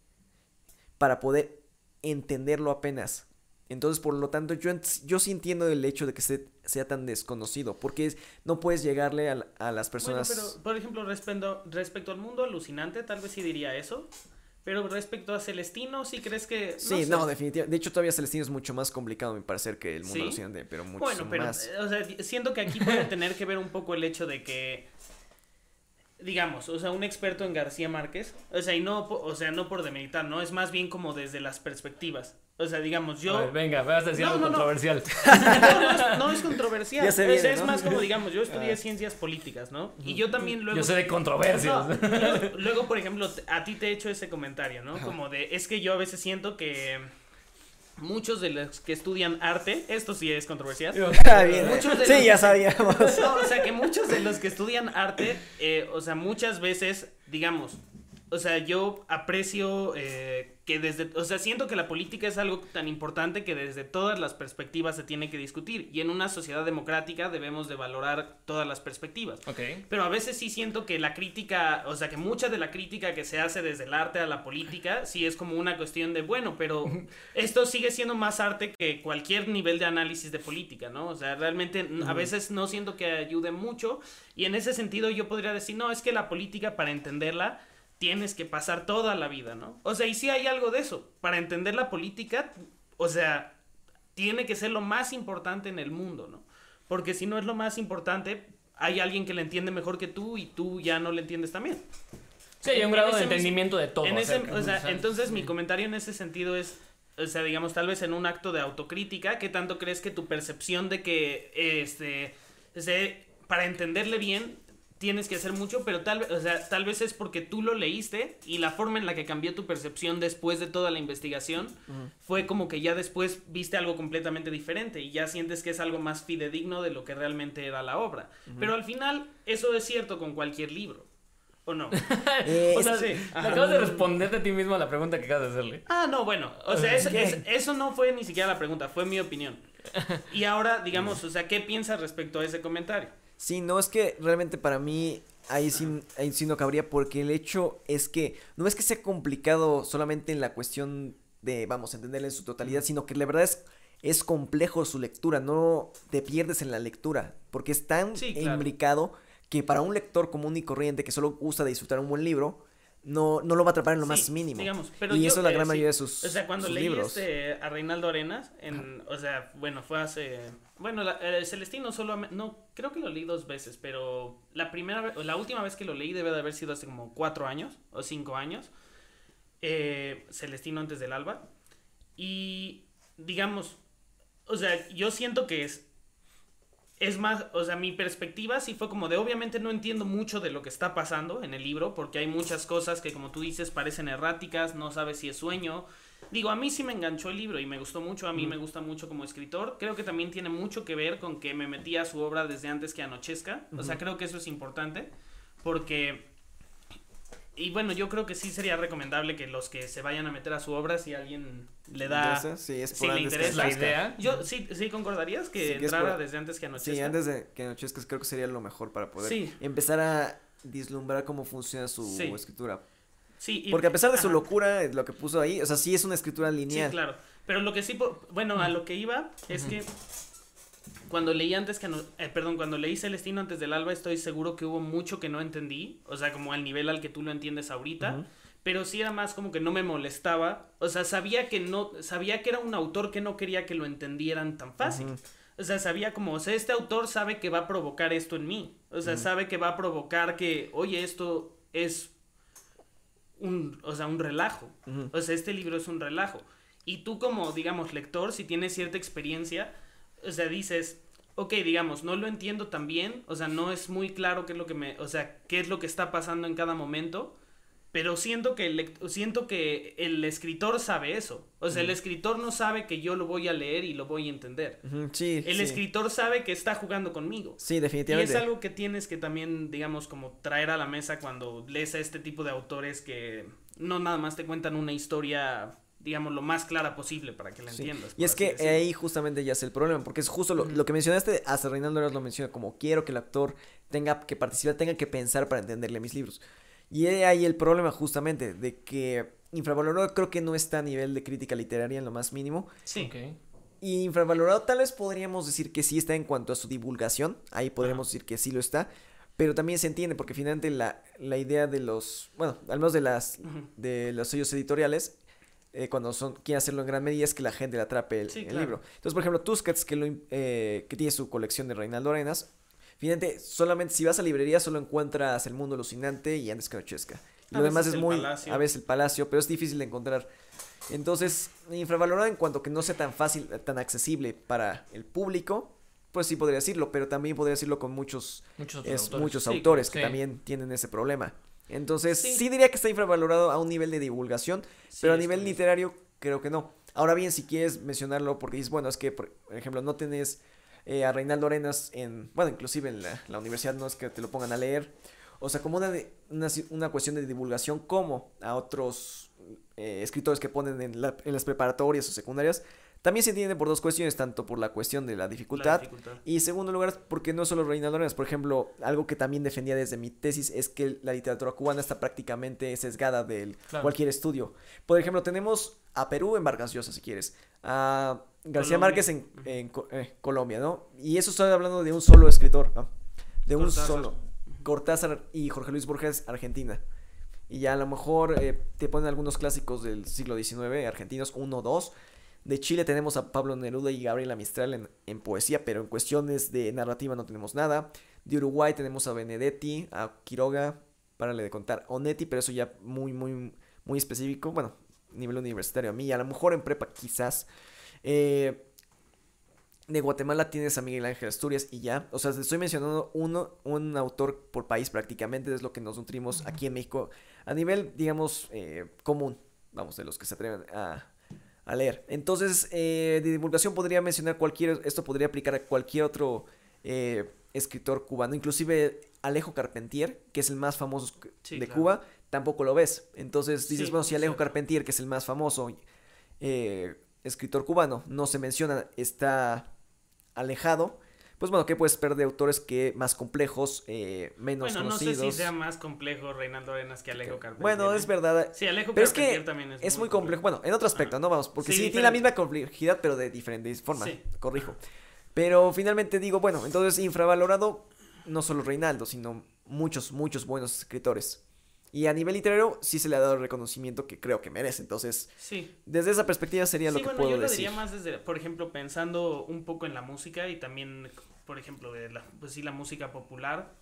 para poder entenderlo apenas. Entonces, por lo tanto, yo, yo sí entiendo el hecho de que sea tan desconocido, porque no puedes llegarle a, las personas... Bueno, pero, por ejemplo, respecto, respecto al mundo alucinante, tal vez sí diría eso, pero respecto a Celestino, ¿sí crees que...? sí, no, definitivamente. De hecho, todavía Celestino es mucho más complicado, me parece, que el mundo alucinante, pero mucho más... Bueno, pero, o sea, siento que aquí puede tener que ver un poco el hecho de que digamos, o sea, un experto en García Márquez, o sea, y no, o sea, no por demeritar, ¿no? Es más bien como desde las perspectivas. O sea, digamos, yo... venga, vas a decir algo controversial. No, es, controversial. es, más como, digamos, yo estudié ah. ciencias políticas, ¿no? Y yo también luego... Yo sé de controversias. luego, por ejemplo, a ti te he hecho ese comentario, ¿no? Como de, es que yo a veces siento que muchos de los que estudian arte, esto sí es controversial. Ah, sí, ya sabíamos. o sea, que muchos de los que estudian arte, eh, o sea, muchas veces, digamos, o sea, yo aprecio eh, que desde, o sea, siento que la política es algo tan importante que desde todas las perspectivas se tiene que discutir y en una sociedad democrática debemos de valorar todas las perspectivas. Pero a veces sí siento que la crítica, o sea, que mucha de la crítica que se hace desde el arte a la política sí es como una cuestión de, bueno, pero esto sigue siendo más arte que cualquier nivel de análisis de política, ¿no? O sea, realmente a veces no siento que ayude mucho y en ese sentido yo podría decir, no, es que la política para entenderla tienes que pasar toda la vida, ¿no? O sea, y si hay algo de eso. Para entender la política, o sea, tiene que ser lo más importante en el mundo, ¿no? Porque si no es lo más importante, hay alguien que le entiende mejor que tú y tú ya no le entiendes también. Sí, hay un grado de entendimiento de todo. En ese, o sea, entonces mi comentario en ese sentido es, o sea, digamos, tal vez en un acto de autocrítica, ¿qué tanto crees que tu percepción de que, este, para entenderle bien, tienes que hacer mucho, pero tal, o sea, tal vez es porque tú lo leíste y la forma en la que cambió tu percepción después de toda la investigación fue como que ya después viste algo completamente diferente y ya sientes que es algo más fidedigno de lo que realmente era la obra. Pero al final eso es cierto con cualquier libro. ¿O no? Eh, o sea, sí. acabas de responderte a ti mismo a la pregunta que acabas de hacerle. Ah, no, bueno. O sea, eso, eso no fue ni siquiera la pregunta, fue mi opinión. Y ahora, digamos, o sea, ¿qué piensas respecto a ese comentario? Sí, no, es que realmente para mí ahí sí, ahí sí no cabría porque el hecho es que no es que sea complicado solamente en la cuestión de, vamos, entenderla en su totalidad, sino que la verdad es, es complejo su lectura, no te pierdes en la lectura, porque es tan imbricado que para un lector común y corriente que solo gusta disfrutar un buen libro, no, no lo va a atrapar en lo más mínimo. Digamos, pero y eso es la eh, gran mayoría de sus, O sea, cuando leí Este, a Reinaldo Arenas, en, o sea, bueno, fue hace... Bueno, la, Celestino solo... No, creo que lo leí dos veces, pero la primera la última vez que lo leí debe de haber sido hace como cuatro años o cinco años. Eh, Celestino antes del alba. Y, digamos, o sea, yo siento que es es más, o sea, mi perspectiva sí fue como de, obviamente no entiendo mucho de lo que está pasando en el libro, porque hay muchas cosas que, como tú dices, parecen erráticas, no sabes si es sueño. Digo, a mí sí me enganchó el libro y me gustó mucho, a mí me gusta mucho como escritor. Creo que también tiene mucho que ver con que me metí a su obra desde antes que anochezca. O sea, creo que eso es importante, porque y bueno, yo creo que sí sería recomendable que los que se vayan a meter a su obra, si alguien le da. Sí, es si le interesa la idea. Yo sí, sí concordarías que entrara desde antes que anochezca. Sí, antes de que anochezca creo que sería lo mejor para poder empezar a vislumbrar cómo funciona su escritura. Sí, Porque a pesar de su locura, lo que puso ahí, o sea, sí es una escritura lineal. Sí, claro. Pero lo que sí, bueno, a lo que iba es que cuando leí antes que no, eh, perdón, cuando leí Celestino antes del alba, estoy seguro que hubo mucho que no entendí, o sea, como al nivel al que tú lo entiendes ahorita, pero sí era más como que no me molestaba, o sea, sabía que no, sabía que era un autor que no quería que lo entendieran tan fácil. O sea, sabía como, o sea, este autor sabe que va a provocar esto en mí. O sea, sabe que va a provocar que, oye, esto es un, o sea, un relajo. O sea, este libro es un relajo. Y tú como, digamos, lector, si tienes cierta experiencia, o sea, dices, ok, digamos, no lo entiendo tan bien, o sea, no es muy claro qué es lo que me, o sea, qué es lo que está pasando en cada momento, pero siento que el, siento que el escritor sabe eso. O sea, el escritor no sabe que yo lo voy a leer y lo voy a entender. sí, el escritor sabe que está jugando conmigo. Sí, definitivamente. Y es algo que tienes que también, digamos, como traer a la mesa cuando lees a este tipo de autores que no nada más te cuentan una historia digamos, lo más clara posible para que la entiendas. Y es que ahí justamente ya es el problema, porque es justo lo, que mencionaste, hasta Reinaldo Eras lo menciona, como quiero que el actor tenga que participar, tenga que pensar para entenderle mis libros. Y ahí el problema justamente de que infravalorado creo que no está a nivel de crítica literaria en lo más mínimo. Sí. Y infravalorado tal vez podríamos decir que sí está en cuanto a su divulgación, ahí podríamos decir que sí lo está, pero también se entiende porque finalmente la, la idea de los, bueno, al menos de las, de los sellos editoriales eh, cuando son, quieren hacerlo en gran medida es que la gente le atrape el, libro. Entonces, por ejemplo, Tusquets, que, lo, eh, que tiene su colección de Reinaldo Arenas, fíjate, solamente si vas a librería solo encuentras El Mundo Alucinante y Andes Canochesca. lo demás es muy, a veces el Palacio, pero es difícil de encontrar. Entonces, infravalorado en cuanto que no sea tan fácil, tan accesible para el público, pues sí podría decirlo, pero también podría decirlo con muchos, muchos autores, que también tienen ese problema. Entonces, sí. diría que está infravalorado a un nivel de divulgación, pero a nivel literario creo que no. Ahora bien, si quieres mencionarlo, porque dices, bueno, es que, por ejemplo, no tenés eh, a Reinaldo Arenas en, bueno, inclusive en la, universidad no es que te lo pongan a leer, o sea, como una, una, cuestión de divulgación, como a otros eh, escritores que ponen en, en las preparatorias o secundarias, también se entiende por dos cuestiones, tanto por la cuestión de la dificultad, y segundo lugar porque no solo Reinaldo Arenas, por ejemplo, algo que también defendía desde mi tesis es que la literatura cubana está prácticamente sesgada de cualquier estudio. Por ejemplo, tenemos a Perú en Vargas Llosa, si quieres, a García Márquez en, eh, Colombia, ¿no? Y eso estoy hablando de un solo escritor, De un solo. Cortázar y Jorge Luis Borges, Argentina. Y ya a lo mejor eh, te ponen algunos clásicos del siglo XIX, argentinos, uno, dos, de Chile tenemos a Pablo Neruda y Gabriela Mistral en, poesía, pero en cuestiones de narrativa no tenemos nada. De Uruguay tenemos a Benedetti, a Quiroga, párale de contar. Onetti, pero eso ya muy, muy, muy específico. Bueno, nivel universitario a mí, a lo mejor en prepa quizás. Eh, de Guatemala tienes a Miguel Ángel Asturias y ya. O sea, te estoy mencionando uno, un autor por país prácticamente, es lo que nos nutrimos aquí en México a nivel, digamos, eh, común, vamos, de los que se atreven a, leer. Entonces, eh, de divulgación podría mencionar cualquier, esto podría aplicar a cualquier otro eh, escritor cubano, inclusive Alejo Carpentier, que es el más famoso de Cuba, tampoco lo ves. Entonces dices, bueno, si Alejo Carpentier, que es el más famoso escritor cubano, no se menciona, está alejado, pues bueno, ¿qué puedes esperar de autores que más complejos, eh, menos bueno, conocidos? no sé si sea más complejo Reinaldo Arenas que Alejo Carpentier. Bueno, es verdad. Sí, Alejo pero Carpentier es que también es, es muy, complejo. Bueno, en otro aspecto, ¿no? Vamos, porque sí, tiene la misma complejidad, pero de diferentes formas. Sí. Corrijo. Pero finalmente digo, bueno, entonces infravalorado no solo Reinaldo, sino muchos, muchos buenos escritores. Y a nivel literario sí se le ha dado el reconocimiento que creo que merece. Entonces, sí. desde esa perspectiva sería lo que puedo yo lo decir. diría más desde, por ejemplo, pensando un poco en la música y también, por ejemplo, de la, pues sí, la música popular.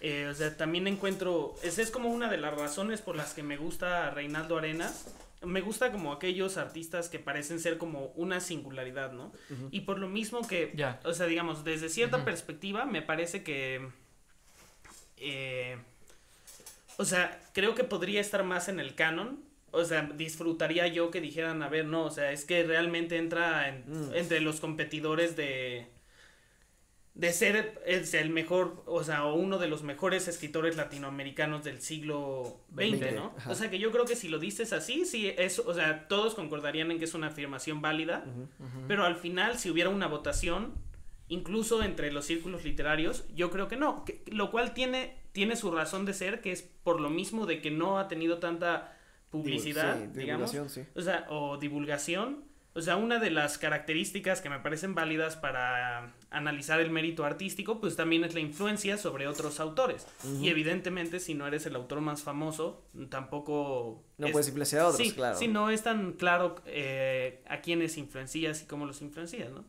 Eh, o sea, también encuentro, esa es como una de las razones por las que me gusta Reinaldo Arenas. Me gusta como aquellos artistas que parecen ser como una singularidad, ¿no? Y por lo mismo que, o sea, digamos, desde cierta perspectiva, me parece que... Eh, o sea, creo que podría estar más en el canon. O sea, disfrutaría yo que dijeran, a ver, no, o sea, es que realmente entra mm. entre los competidores de de ser el mejor, o sea, o uno de los mejores escritores latinoamericanos del siglo XX, ¿no? O sea, que yo creo que si lo dices así, sí, es, o sea, todos concordarían en que es una afirmación válida, pero al final, si hubiera una votación, incluso entre los círculos literarios, yo creo que no, lo cual tiene tiene su razón de ser, que es por lo mismo de que no ha tenido tanta publicidad, digamos, o sea, o divulgación. O sea, una de las características que me parecen válidas para analizar el mérito artístico, pues también es la influencia sobre otros autores. Y evidentemente, si no eres el autor más famoso, tampoco... No puedes influenciar a otros, sí, claro. Sí, no es tan claro eh, a quiénes influencias y cómo los influencias, ¿no?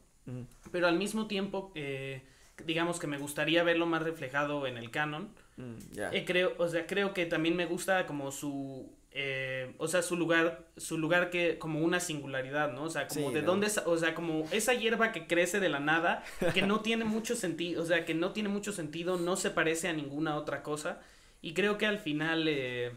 Pero al mismo tiempo, eh, digamos que me gustaría verlo más reflejado en el canon Mm, eh, creo, o sea, creo que también me gusta como su, eh, o sea, su lugar, su lugar que como una singularidad, ¿no? O sea, como de dónde, o sea, como esa hierba que crece de la nada, que no tiene mucho sentido, o sea, que no tiene mucho sentido, no se parece a ninguna otra cosa. Y creo que al final, eh,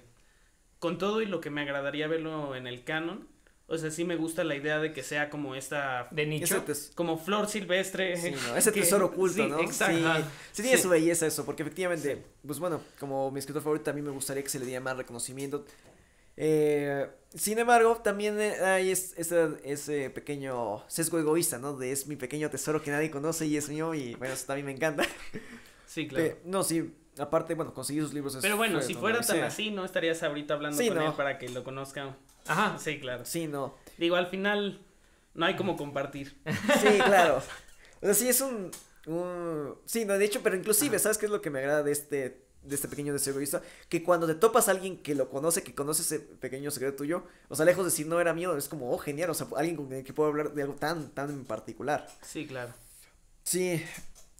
con todo y lo que me agradaría verlo en el canon, o sea, sí me gusta la idea de que sea como esta... De nicho. Como flor silvestre. ese tesoro oculto, ¿no? Exacto. Sí, tiene su belleza eso, porque efectivamente, pues bueno, como mi escritor favorito, también me gustaría que se le diera más reconocimiento. Eh, sin embargo, también hay ese, ese pequeño sesgo egoísta, ¿no? De es mi pequeño tesoro que nadie conoce y es mío y bueno, eso también me encanta. Sí, claro. no, sí, aparte, bueno, conseguir sus libros es Pero bueno, si fuera tan así, no estarías ahorita hablando con él para que lo conozcan. Ajá, sí, claro. Sí, no. Digo, al final no hay como compartir. Sí, claro. O sea, sí es un, sí, no, de hecho, pero inclusive, ¿sabes qué es lo que me agrada de este de este pequeño deseo egoísta, que cuando te topas a alguien que lo conoce, que conoce ese pequeño secreto tuyo, o sea, lejos de decir no era mío, es como, oh, genial, o sea, alguien con el que puedo hablar de algo tan, tan en particular. Sí, claro. Sí,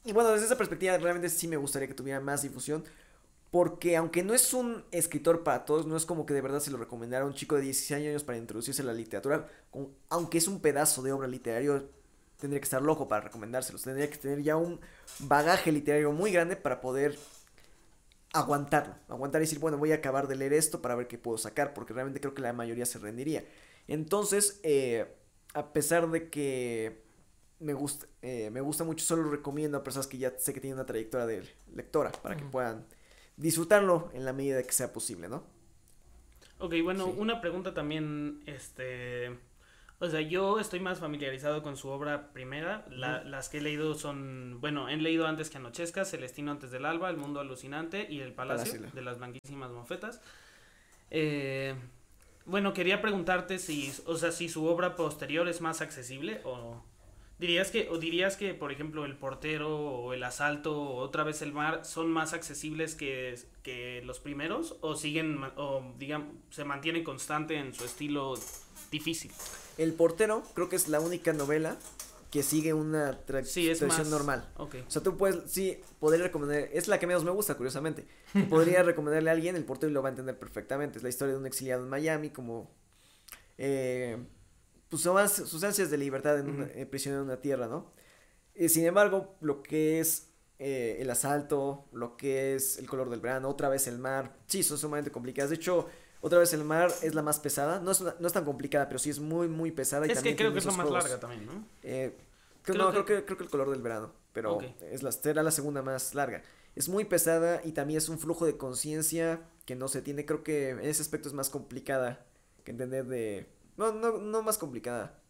y bueno, desde esa perspectiva realmente sí me gustaría que tuviera más difusión, porque aunque no es un escritor para todos, no es como que de verdad se lo recomendara a un chico de 16 años para introducirse a la literatura. Aunque es un pedazo de obra literaria, tendría que estar loco para recomendárselos. Tendría que tener ya un bagaje literario muy grande para poder aguantarlo. Aguantar y decir, bueno, voy a acabar de leer esto para ver qué puedo sacar, porque realmente creo que la mayoría se rendiría. Entonces, eh, a pesar de que me gusta, eh, me gusta mucho, solo recomiendo a personas que ya sé que tienen una trayectoria de lectora, para que puedan disfrutarlo en la medida que sea posible, ¿no? Ok, bueno, una pregunta también, este, o sea, yo estoy más familiarizado con su obra primera, las que he leído son, bueno, he leído antes que Anochezca, Celestino antes del alba, El mundo alucinante y El palacio, de las blanquísimas mofetas. Eh, bueno, quería preguntarte si, o sea, si su obra posterior es más accesible o... ¿Dirías que, o dirías que, por ejemplo, el portero o el asalto o otra vez el mar son más accesibles que, que los primeros? ¿O siguen, o digamos, se mantiene constante en su estilo difícil? El portero creo que es la única novela que sigue una tradición normal. O sea, tú puedes, sí, podría recomendar, es la que menos me gusta, curiosamente. Podría recomendarle a alguien, el portero lo va a entender perfectamente. Es la historia de un exiliado en Miami, como, eh, pues son más sus ansias de libertad en una, eh, prisionero en una tierra, ¿no? Y sin embargo, lo que es eh, el asalto, lo que es el color del verano, otra vez el mar, sí, son sumamente complicadas. De hecho, otra vez el mar es la más pesada, no es, no es tan complicada, pero sí es muy, muy pesada. Es que creo que es la más larga también, ¿no? Eh, creo, no, que... Creo, que, el color del verano, pero es la, será la segunda más larga. Es muy pesada y también es un flujo de conciencia que no se tiene, creo que en ese aspecto es más complicada que entender de... No, no, no más complicada,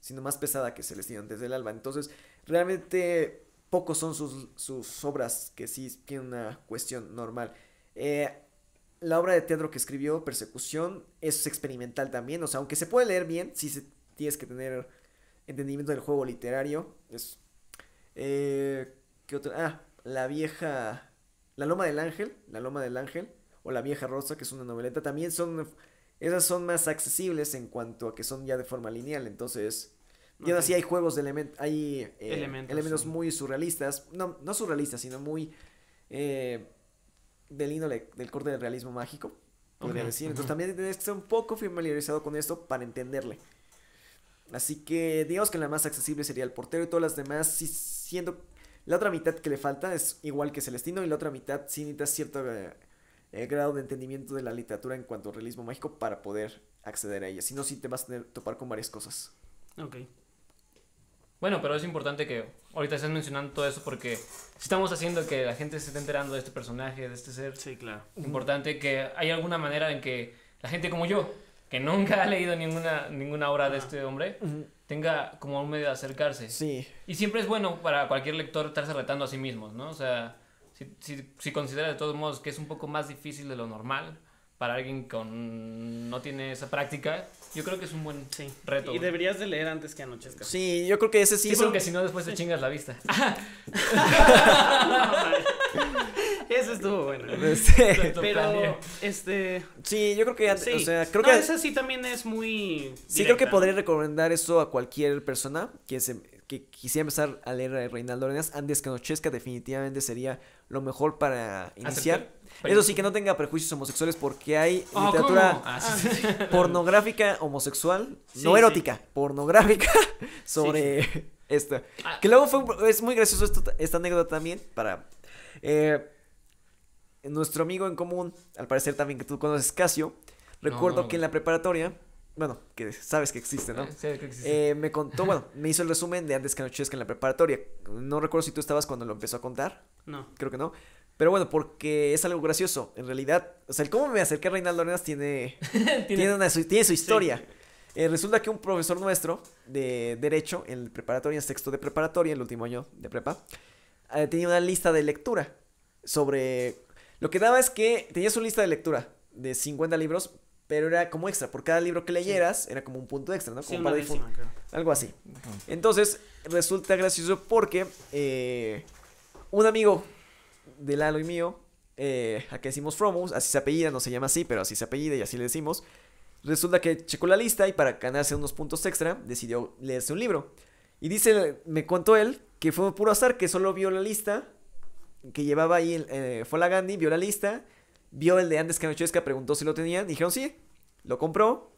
sino más pesada que Celestino desde el alba. Entonces, realmente pocos son sus, sus obras que sí tienen una cuestión normal. Eh, la obra de teatro que escribió, Persecución, es experimental también. O sea, aunque se puede leer bien, sí se, tienes que tener entendimiento del juego literario. Es, eh, ¿Qué otra? Ah, La vieja... La Loma del Ángel, La Loma del Ángel, o La vieja Rosa, que es una noveleta, también son... Esas son más accesibles en cuanto a que son ya de forma lineal, entonces y así hay juegos de elementos, hay eh, elementos, muy surrealistas, no, no surrealistas, sino muy eh, del índole, del corte del realismo mágico, podría decir. Entonces también tienes que estar un poco familiarizado con esto para entenderle. Así que digamos que la más accesible sería el portero y todas las demás, sí, siendo la otra mitad que le falta es igual que Celestino y la otra mitad sí necesitas cierto eh, grado de entendimiento de la literatura en cuanto al realismo mágico para poder acceder a ella. Si no, sí te vas a tener, topar con varias cosas. Ok. Bueno, pero es importante que ahorita estés mencionando todo eso porque estamos haciendo que la gente se esté enterando de este personaje, de este ser. Sí, claro. Importante que hay alguna manera en que la gente como yo, que nunca ha leído ninguna, ninguna obra de este hombre, tenga como un medio de acercarse. Sí. Y siempre es bueno para cualquier lector estarse retando a sí mismos, ¿no? O sea, si, si, si considera de todos modos que es un poco más difícil de lo normal para alguien que no tiene esa práctica, yo creo que es un buen reto. Y deberías de leer antes que anochezca. Sí, yo creo que ese sí. Sí, porque si no después te chingas la vista. Eso estuvo bueno. Este, pero, este... Sí, yo creo que, sí. o sea, creo no, que... esa sí también es muy... Sí, creo que podría recomendar eso a cualquier persona que se que quisiera empezar a leer a Reinaldo Arenas antes que Anochezca definitivamente sería lo mejor para iniciar. Eso sí, que no tenga prejuicios homosexuales porque hay oh, literatura ah, pornográfica homosexual, no erótica, pornográfica sobre esto. Ah. Que luego fue, es muy gracioso esta anécdota también para... Eh, nuestro amigo en común, al parecer también que tú conoces, Casio, recuerdo que en la preparatoria bueno, que sabes que existe, ¿no? Sí, que existe. Eh, me contó, bueno, me hizo el resumen de antes que anochezca en la preparatoria. No recuerdo si tú estabas cuando lo empezó a contar. No. Creo que no. Pero bueno, porque es algo gracioso. En realidad, o sea, el cómo me acerqué a Reinaldo Arenas tiene, tiene, una, tiene su historia. Eh, resulta que un profesor nuestro de Derecho en preparatoria, en sexto de preparatoria, el último año de prepa, eh, tenía una lista de lectura sobre... Lo que daba es que tenía su lista de lectura de 50 libros, pero era como extra. Por cada libro que leyeras, era como un punto extra, ¿no? Como para Algo así. Entonces, resulta gracioso porque eh, un amigo de Lalo y mío, eh, a que decimos Fromos, así se apellida, no se llama así, pero así se apellida y así le decimos. Resulta que checó la lista y para ganarse unos puntos extra, decidió leerse un libro. Y dice, me contó él, que fue puro azar, que solo vio la lista, que llevaba ahí, eh, fue la Gandhi, vio la lista vio el de antes que anochezca, preguntó si lo tenían, dijeron sí, lo compró,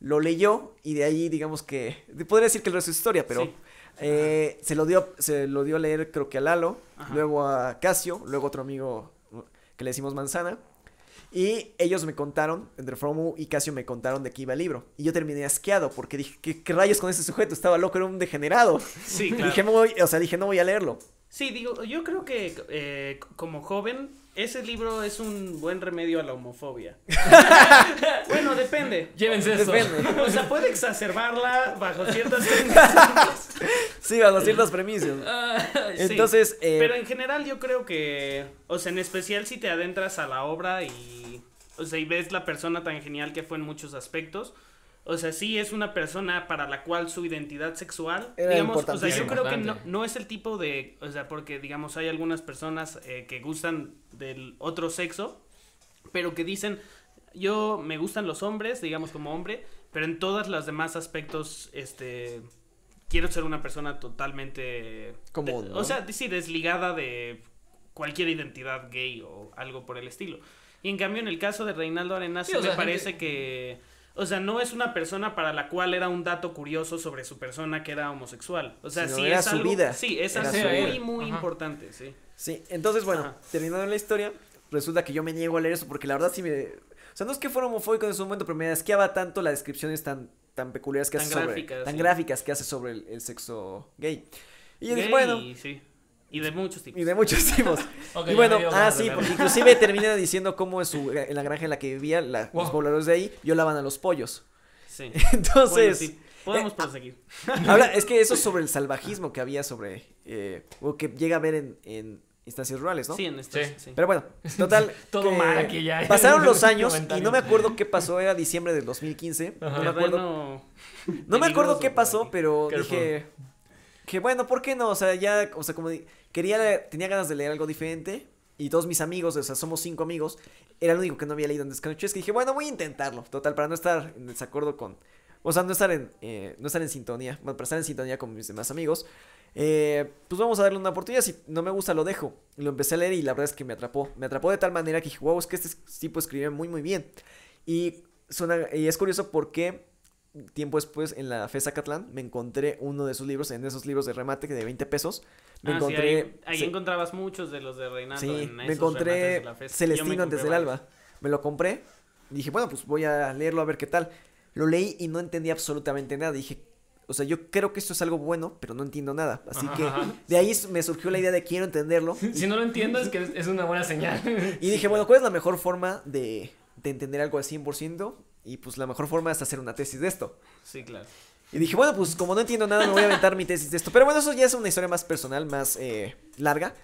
lo leyó y de ahí digamos que, podría decir que el resto es historia, pero eh, se, lo dio, se lo dio a leer creo que a Lalo, luego a Casio, luego otro amigo que le decimos Manzana. Y ellos me contaron, entre Fromu y Casio me contaron de qué iba el libro. Y yo terminé asqueado porque dije, ¿qué, rayos con ese sujeto? Estaba loco, era un degenerado. Sí, claro. dije, o sea, dije, no voy a leerlo. Sí, digo, yo creo que eh, como joven ese libro es un buen remedio a la homofobia. bueno, depende. Llévense eso. Depende. O sea, puede exacerbarla bajo ciertas premisas. sí, bajo ciertas premisas. Entonces. Eh, Pero en general, yo creo que. O sea, en especial si te adentras a la obra y. O sea, y ves la persona tan genial que fue en muchos aspectos. O sea, sí es una persona para la cual su identidad sexual, digamos, o sea, yo creo que no, no, es el tipo de, o sea, porque digamos hay algunas personas eh, que gustan del otro sexo, pero que dicen, yo me gustan los hombres, digamos como hombre, pero en todos los demás aspectos, este, quiero ser una persona totalmente... Común, O sea, sí, desligada de cualquier identidad gay o algo por el estilo. Y en cambio, en el caso de Reinaldo Arenas, me parece que o sea, no es una persona para la cual era un dato curioso sobre su persona que era homosexual. O sea, sí es su vida. Sí, es algo muy, muy importante, sí. Sí, entonces, bueno, terminando la historia, resulta que yo me niego a leer eso porque la verdad sí me... O sea, no es que fuera homofóbico en su momento, pero me asqueaba tanto las descripciones tan, tan peculiares que hace sobre... Tan gráficas que hace sobre el, sexo gay. Y gay, bueno... Sí. Y de muchos tipos. Y de muchos tipos. y bueno, ah, sí, porque inclusive termina diciendo cómo en, su, en la granja en la que vivía, la, los pobladores de ahí violaban a los pollos. Sí. Entonces... Podemos eh, proseguir. Habla, es que eso es sobre el salvajismo que había sobre... Eh, o que llega a ver en, en instancias rurales, ¿no? Sí, en este, sí. Pero bueno, total. Todo mal aquí ya. Pasaron los años y no me acuerdo qué pasó, era diciembre del 2015. No me acuerdo. No me acuerdo qué pasó, pero dije que bueno, ¿por qué no? O sea, ya, o sea, como quería, tenía ganas de leer algo diferente y todos mis amigos, o sea, somos cinco amigos, era el único que no había leído en Descanoches, que dije, bueno, voy a intentarlo, total, para no estar en desacuerdo con, o sea, no estar en, eh, no estar en sintonía, bueno, para estar en sintonía con mis demás amigos, eh, pues vamos a darle una oportunidad, si no me gusta lo dejo, lo empecé a leer y la verdad es que me atrapó, me atrapó de tal manera que dije, wow, es que este tipo escribe muy, muy bien, y, suena, y es curioso porque tiempo después en la FESA Catlán me encontré uno de sus libros, en esos libros de remate de 20 pesos. Me ah, encontré. ahí, encontrabas muchos de los de Reinaldo. Sí, me encontré Celestino antes del alba. Me lo compré. Dije, bueno, pues voy a leerlo a ver qué tal. Lo leí y no entendí absolutamente nada. Dije, o sea, yo creo que esto es algo bueno, pero no entiendo nada. Así que de ahí me surgió la idea de quiero entenderlo. Si no lo entiendo es que es una buena señal. Y dije, bueno, ¿cuál es la mejor forma de, de entender algo al 100%? Y pues la mejor forma es hacer una tesis de esto. Sí, claro. Y dije, bueno, pues como no entiendo nada, me voy a aventar mi tesis de esto. Pero bueno, eso ya es una historia más personal, más eh, larga.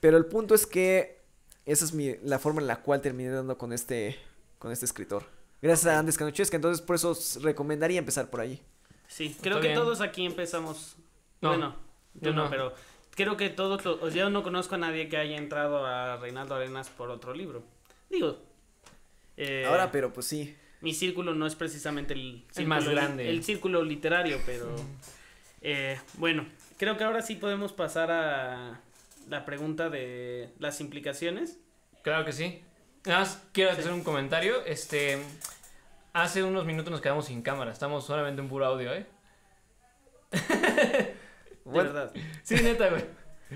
Pero el punto es que esa es mi, la forma en la cual terminé dando con este, con este escritor. Gracias a Andes Canochesca, entonces por eso os recomendaría empezar por ahí. Sí, creo que todos aquí empezamos. Bueno, yo no, pero creo que todos los. Yo no conozco a nadie que haya entrado a Reinaldo Arenas por otro libro. Digo. Eh, Ahora, pero pues sí mi círculo no es precisamente el, más grande. El, círculo literario, pero eh, bueno, creo que ahora sí podemos pasar a la pregunta de las implicaciones. Claro que sí. Nada más quiero hacer un comentario. Este, hace unos minutos nos quedamos sin cámara, estamos solamente en puro audio, ¿eh? de verdad. Sí, neta, güey.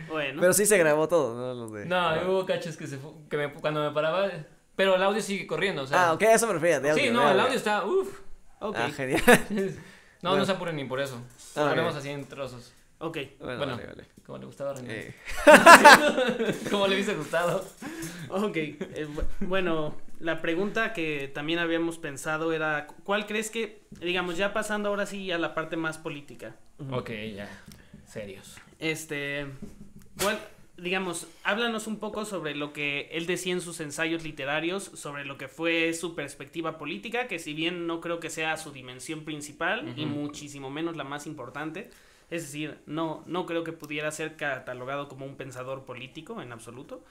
Bueno. Pero sí se grabó todo, ¿no? No, hubo cachos que se que me, cuando me paraba pero el audio sigue corriendo, o sea. Ah, ok, eso me refiero. De audio, sí, no, el audio está. Uf. Ok. Ah, genial. no, no se apuren ni por eso. Ah, Lo ponemos así en trozos. Ok. Bueno, vale, vale. como le gustaba a René. Eh. como le hubiese gustado. Ok. Eh, bueno, la pregunta que también habíamos pensado era: ¿cuál crees que, digamos, ya pasando ahora sí a la parte más política? Ok, ya. Serios. Este. ¿Cuál, digamos, háblanos un poco sobre lo que él decía en sus ensayos literarios, sobre lo que fue su perspectiva política, que si bien no creo que sea su dimensión principal y muchísimo menos la más importante, es decir, no, no creo que pudiera ser catalogado como un pensador político en absoluto,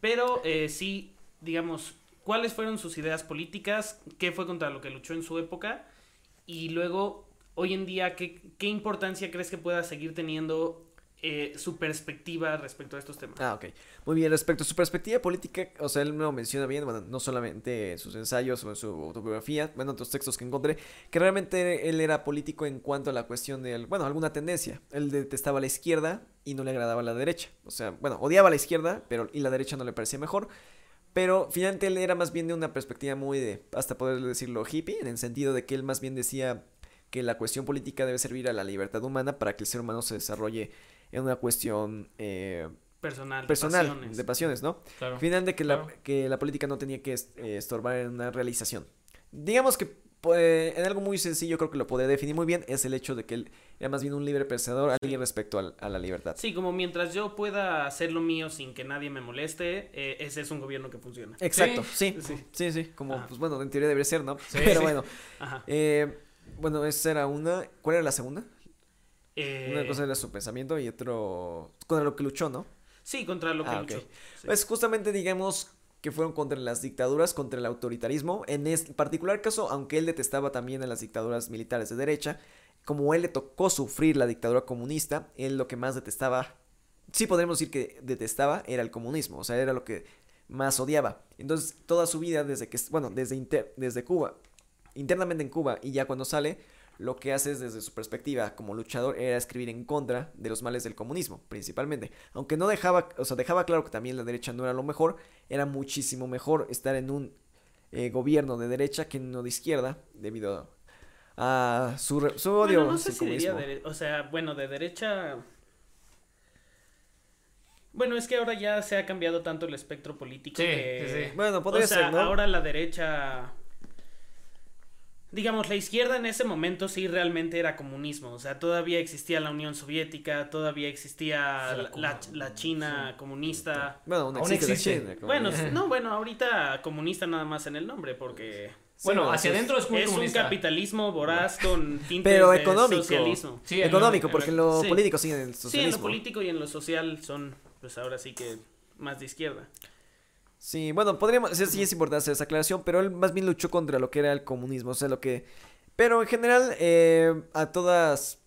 pero eh, sí, digamos, cuáles fueron sus ideas políticas, qué fue contra lo que luchó en su época y luego, hoy en día, qué, qué importancia crees que pueda seguir teniendo eh, su perspectiva respecto a estos temas. Ah, ok. Muy bien, respecto a su perspectiva política, o sea, él me lo menciona bien, bueno, no solamente en sus ensayos o en su autobiografía, bueno, otros textos que encontré, que realmente él era político en cuanto a la cuestión de, bueno, alguna tendencia. Él detestaba la izquierda y no le agradaba la derecha. O sea, bueno, odiaba la izquierda, pero y la derecha no le parecía mejor. Pero finalmente él era más bien de una perspectiva muy de, hasta poder decirlo, hippie, en el sentido de que él más bien decía que la cuestión política debe servir a la libertad humana para que el ser humano se desarrolle en una cuestión eh, personal, personal de, pasiones. ¿no? Claro, Final de que, la, que la política no tenía que eh, estorbar en una realización. Digamos que pues, en algo muy sencillo creo que lo podría definir muy bien es el hecho de que él era más bien un libre pensador alguien respecto a la libertad. Sí, como mientras yo pueda hacer lo mío sin que nadie me moleste, eh, ese es un gobierno que funciona. Exacto, sí, sí, sí, como pues bueno, en teoría debería ser, ¿no? Pero bueno, eh, bueno, esa era una, ¿cuál era la segunda? Una cosa era su pensamiento y otro contra lo que luchó, ¿no? Sí, contra lo que ah, luchó. Pues justamente digamos que fueron contra las dictaduras, contra el autoritarismo. En este particular caso, aunque él detestaba también a las dictaduras militares de derecha, como él le tocó sufrir la dictadura comunista, él lo que más detestaba, sí podríamos decir que detestaba, era el comunismo, o sea, era lo que más odiaba. Entonces, toda su vida, desde que, bueno, desde, desde Cuba, internamente en Cuba, y ya cuando sale, lo que hace es, desde su perspectiva como luchador era escribir en contra de los males del comunismo, principalmente. Aunque no dejaba, o sea, dejaba claro que también la derecha no era lo mejor, era muchísimo mejor estar en un eh, gobierno de derecha que en uno de izquierda, debido a su, su odio. no sé si diría o sea, bueno, de derecha... Bueno, es que ahora ya se ha cambiado tanto el espectro político que... Bueno, podría o sea, Ahora la derecha digamos, la izquierda en ese momento sí realmente era comunismo, o sea, todavía existía la Unión Soviética, todavía existía la, China comunista. Bueno, aún existe, bueno, no, bueno, ahorita comunista nada más en el nombre, porque... Bueno, hacia adentro es Es un capitalismo voraz con tintes Pero económico. socialismo. Sí, económico, porque en lo político sí, en el socialismo. Sí, en lo político y en lo social son, pues ahora sí que más de izquierda. Sí, bueno, podríamos, sí, es importante hacer esa aclaración, pero él más bien luchó contra lo que era el comunismo, o sea, lo que... Pero en general, eh, a todas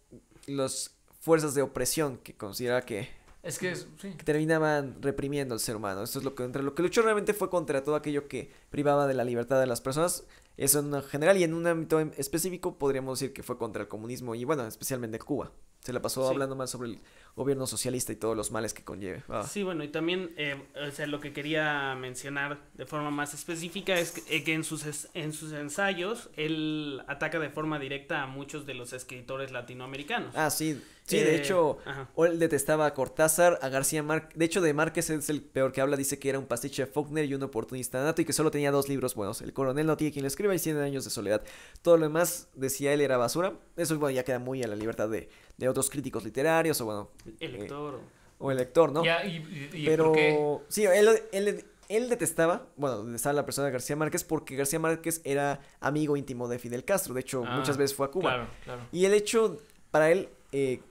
las fuerzas de opresión que considera que... Es que, sí. que terminaban reprimiendo al ser humano. Eso es lo que, entre lo que luchó realmente fue contra todo aquello que privaba de la libertad de las personas. Eso en general y en un ámbito específico podríamos decir que fue contra el comunismo y bueno, especialmente Cuba. Se la pasó hablando más sobre el gobierno socialista y todos los males que conlleve. Ah. Sí, bueno, y también, eh, o sea, lo que quería mencionar de forma más específica es que, eh, en, sus, en sus ensayos él ataca de forma directa a muchos de los escritores latinoamericanos. Ah, sí. Sí, de eh, hecho, él detestaba a Cortázar, a García Márquez. De hecho, de Márquez es el peor que habla. Dice que era un pastiche de Faulkner y un oportunista nato y que solo tenía dos libros buenos. El coronel no tiene quien lo escriba y 100 años de soledad. Todo lo demás, decía él, era basura. Eso, bueno, ya queda muy a la libertad de, de otros críticos literarios o, bueno, el lector. o el lector, ¿no? y, Pero sí, él, él, él, detestaba, bueno, detestaba la persona de García Márquez porque García Márquez era amigo íntimo de Fidel Castro. De hecho, muchas ah, veces fue a Cuba. Claro, claro. Y el hecho, para él, eh,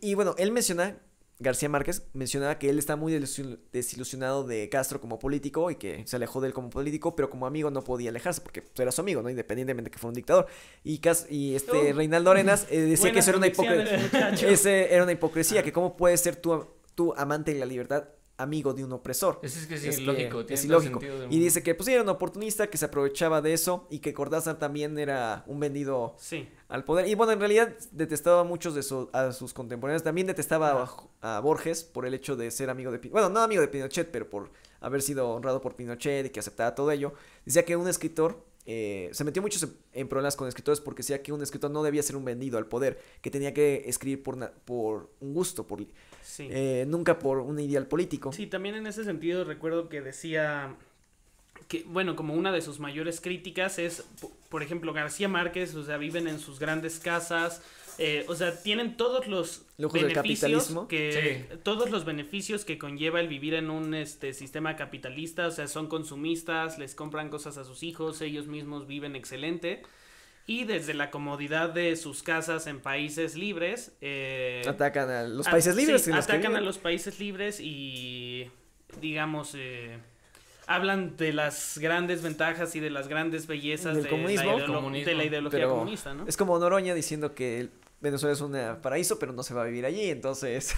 y bueno, él menciona García Márquez mencionaba que él está muy desilusionado de Castro como político y que se alejó de él como político, pero como amigo no podía alejarse porque era su amigo, ¿no? Independientemente de que fuera un dictador. Y, y este Reinaldo Arenas eh, decía que eso era una, ese era una hipocresía, que cómo puede ser tu, tu amante de la libertad amigo de un opresor. Es, es que es, ilógico. Es ilógico. Y dice que pues era un oportunista que se aprovechaba de eso y que Cortázar también era un vendido al poder. Y bueno, en realidad detestaba a muchos de a sus contemporáneos. También detestaba a, Borges por el hecho de ser amigo de Pinochet. Bueno, no amigo de Pinochet, pero por haber sido honrado por Pinochet y que aceptaba todo ello. Decía que un escritor eh, se metió mucho en problemas con escritores porque decía que un escritor no debía ser un vendido al poder, que tenía que escribir por, por un gusto, por, eh, nunca por un ideal político. Sí, también en ese sentido recuerdo que decía que, bueno, como una de sus mayores críticas es, por ejemplo, García Márquez, o sea, viven en sus grandes casas, eh, o sea, tienen todos los beneficios que todos los beneficios que conlleva el vivir en un este sistema capitalista, o sea, son consumistas, les compran cosas a sus hijos, ellos mismos viven excelente. Y desde la comodidad de sus casas en países libres eh, atacan a los países libres. atacan a los países libres y digamos eh, hablan de las grandes ventajas y de las grandes bellezas del de, comunismo, la de la ideología comunista, ¿no? Es como Noroña diciendo que Venezuela es un paraíso, pero no se va a vivir allí, entonces...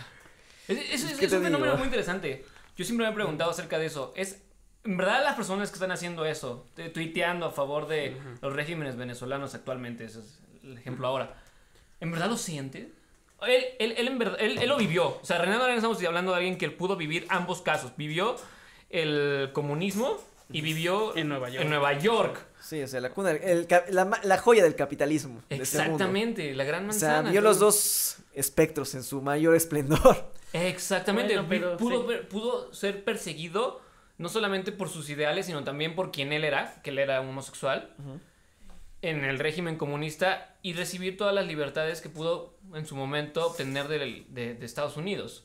es, es un fenómeno muy interesante. Yo siempre me he preguntado acerca de eso. Es en verdad las personas que están haciendo eso, tuiteando a favor de los regímenes venezolanos actualmente, ese es el ejemplo ahora, ¿en verdad lo siente? Él, él, él, en verdad, él, lo vivió. O sea, René Arena estamos hablando de alguien que pudo vivir ambos casos. Vivió el comunismo y vivió en Nueva York. En Nueva York. Sí, o sea, la cuna, la, joya del capitalismo. Exactamente, la gran manzana. O sea, vio los dos espectros en su mayor esplendor. Exactamente, pudo, pudo ser perseguido no solamente por sus ideales, sino también por quien él era, que él era homosexual, en el régimen comunista y recibir todas las libertades que pudo en su momento obtener de, Estados Unidos.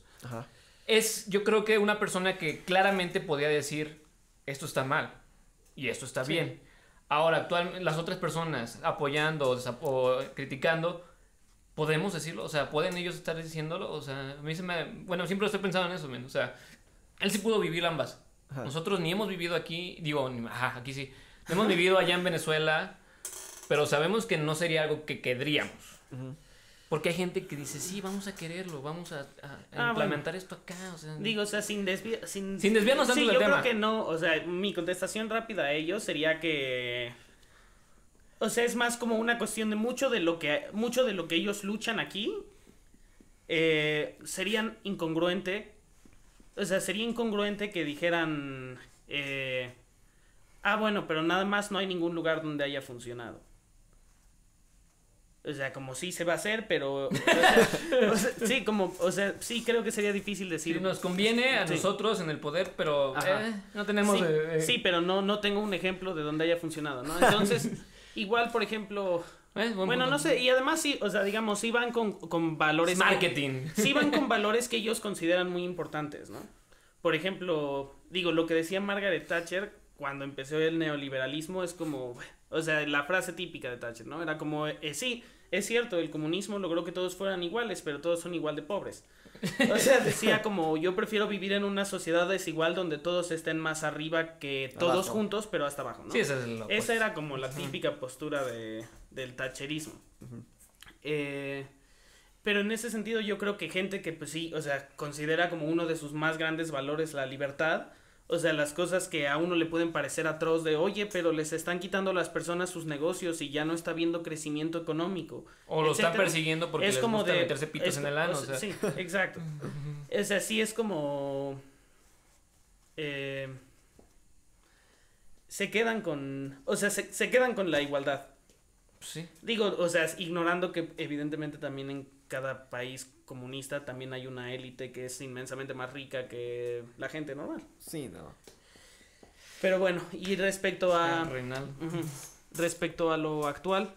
Es, yo creo que una persona que claramente podía decir, esto está mal y esto está bien. Ahora, actualmente, las otras personas apoyando o, criticando, podemos decirlo, o sea, pueden ellos estar diciéndolo, o sea, a mí se me, bueno, siempre estoy pensando en eso, o sea, él sí pudo vivir ambas. Nosotros ni hemos vivido aquí, digo, ajá, aquí sí. hemos vivido allá en Venezuela, pero sabemos que no sería algo que querríamos. Porque hay gente que dice, sí, vamos a quererlo, vamos a, ah, implementar esto acá. O sea, Digo, o sea, sin, desviar sin, sin desviarnos tanto sí, yo creo que no, o sea, mi contestación rápida a ellos sería que... O sea, es más como una cuestión de mucho de lo que, mucho de lo que ellos luchan aquí eh, serían incongruente. O sea, sería incongruente que dijeran... Eh, ah, bueno, pero nada más no hay ningún lugar donde haya funcionado. O sea, como sí se va a hacer, pero... sí, como, o sea, sí creo que sería difícil decir... nos conviene a nosotros en el poder, pero eh, no tenemos... Sí, eh, sí, pero no, no tengo un ejemplo de donde haya funcionado, ¿no? Entonces, igual, por ejemplo... Eh, bueno, no sé, y además sí, o sea, digamos, sí van con, con valores... Marketing. sí van con valores que ellos consideran muy importantes, ¿no? Por ejemplo, digo, lo que decía Margaret Thatcher cuando empezó el neoliberalismo es como, o sea, la frase típica de Thatcher, ¿no? Era como, eh, sí, es cierto, el comunismo logró que todos fueran iguales, pero todos son igual de pobres. O sea, decía como yo prefiero vivir en una sociedad desigual donde todos estén más arriba que todos juntos, pero hasta abajo, ¿no? Sí, esa, es esa era como la típica postura de, del tacherismo. eh, pero en ese sentido yo creo que gente que pues sí, o sea, considera como uno de sus más grandes valores la libertad, o sea, las cosas que a uno le pueden parecer atroz de, oye, pero les están quitando a las personas sus negocios y ya no está viendo crecimiento económico. O lo están persiguiendo porque es les como gusta de, meterse pitos en el ano. O sea, Sí, exacto. es así, es como... Eh, se quedan con... O sea, se, se quedan con la igualdad. Sí. Digo, o sea, ignorando que evidentemente también en cada país comunista también hay una élite que es inmensamente más rica que la gente normal. Sí, no. Pero bueno, y respecto a... respecto a lo actual,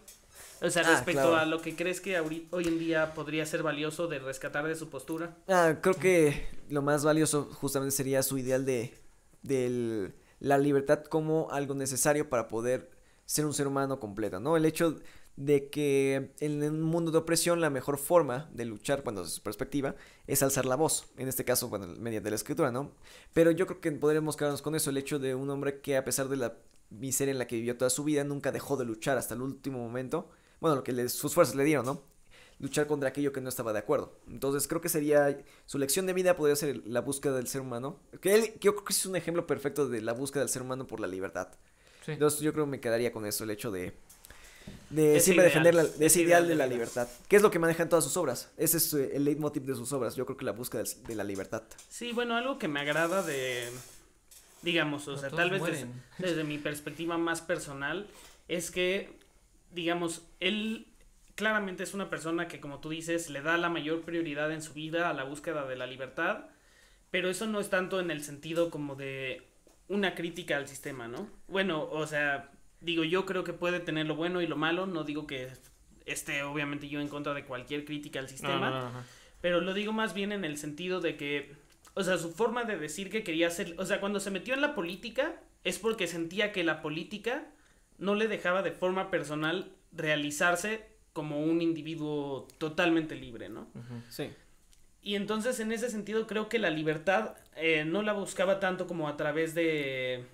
o sea, ah, respecto a lo que crees que hoy en día podría ser valioso de rescatar de su postura. Ah, creo que lo más valioso justamente sería su ideal de, de la libertad como algo necesario para poder ser un ser humano completo, ¿no? El hecho de que en un mundo de opresión la mejor forma de luchar, cuando desde su perspectiva, es alzar la voz. En este caso, bueno, mediante la escritura, ¿no? Pero yo creo que podremos quedarnos con eso, el hecho de un hombre que a pesar de la miseria en la que vivió toda su vida, nunca dejó de luchar hasta el último momento. Bueno, lo que sus fuerzas le dieron, ¿no? Luchar contra aquello que no estaba de acuerdo. Entonces creo que sería, su lección de vida podría ser la búsqueda del ser humano. Que él, yo creo que es un ejemplo perfecto de la búsqueda del ser humano por la libertad. Entonces yo creo que me quedaría con eso, el hecho de de siempre defender de ese ideal de la libertad. ¿Qué es lo que manejan todas sus obras? Ese es eh, el leitmotiv de sus obras. Yo creo que la búsqueda de la libertad. Sí, bueno, algo que me agrada de, digamos, o sea, tal vez desde, mi perspectiva más personal, es que, digamos, él claramente es una persona que, como tú dices, le da la mayor prioridad en su vida a la búsqueda de la libertad, pero eso no es tanto en el sentido como de una crítica al sistema, ¿no? Bueno, o sea, digo, yo creo que puede tener lo bueno y lo malo, no digo que esté obviamente yo en contra de cualquier crítica al sistema, pero lo digo más bien en el sentido de que, o sea, su forma de decir que quería ser, o sea, cuando se metió en la política es porque sentía que la política no le dejaba de forma personal realizarse como un individuo totalmente libre, ¿no? Sí. Y entonces en ese sentido creo que la libertad eh, no la buscaba tanto como a través de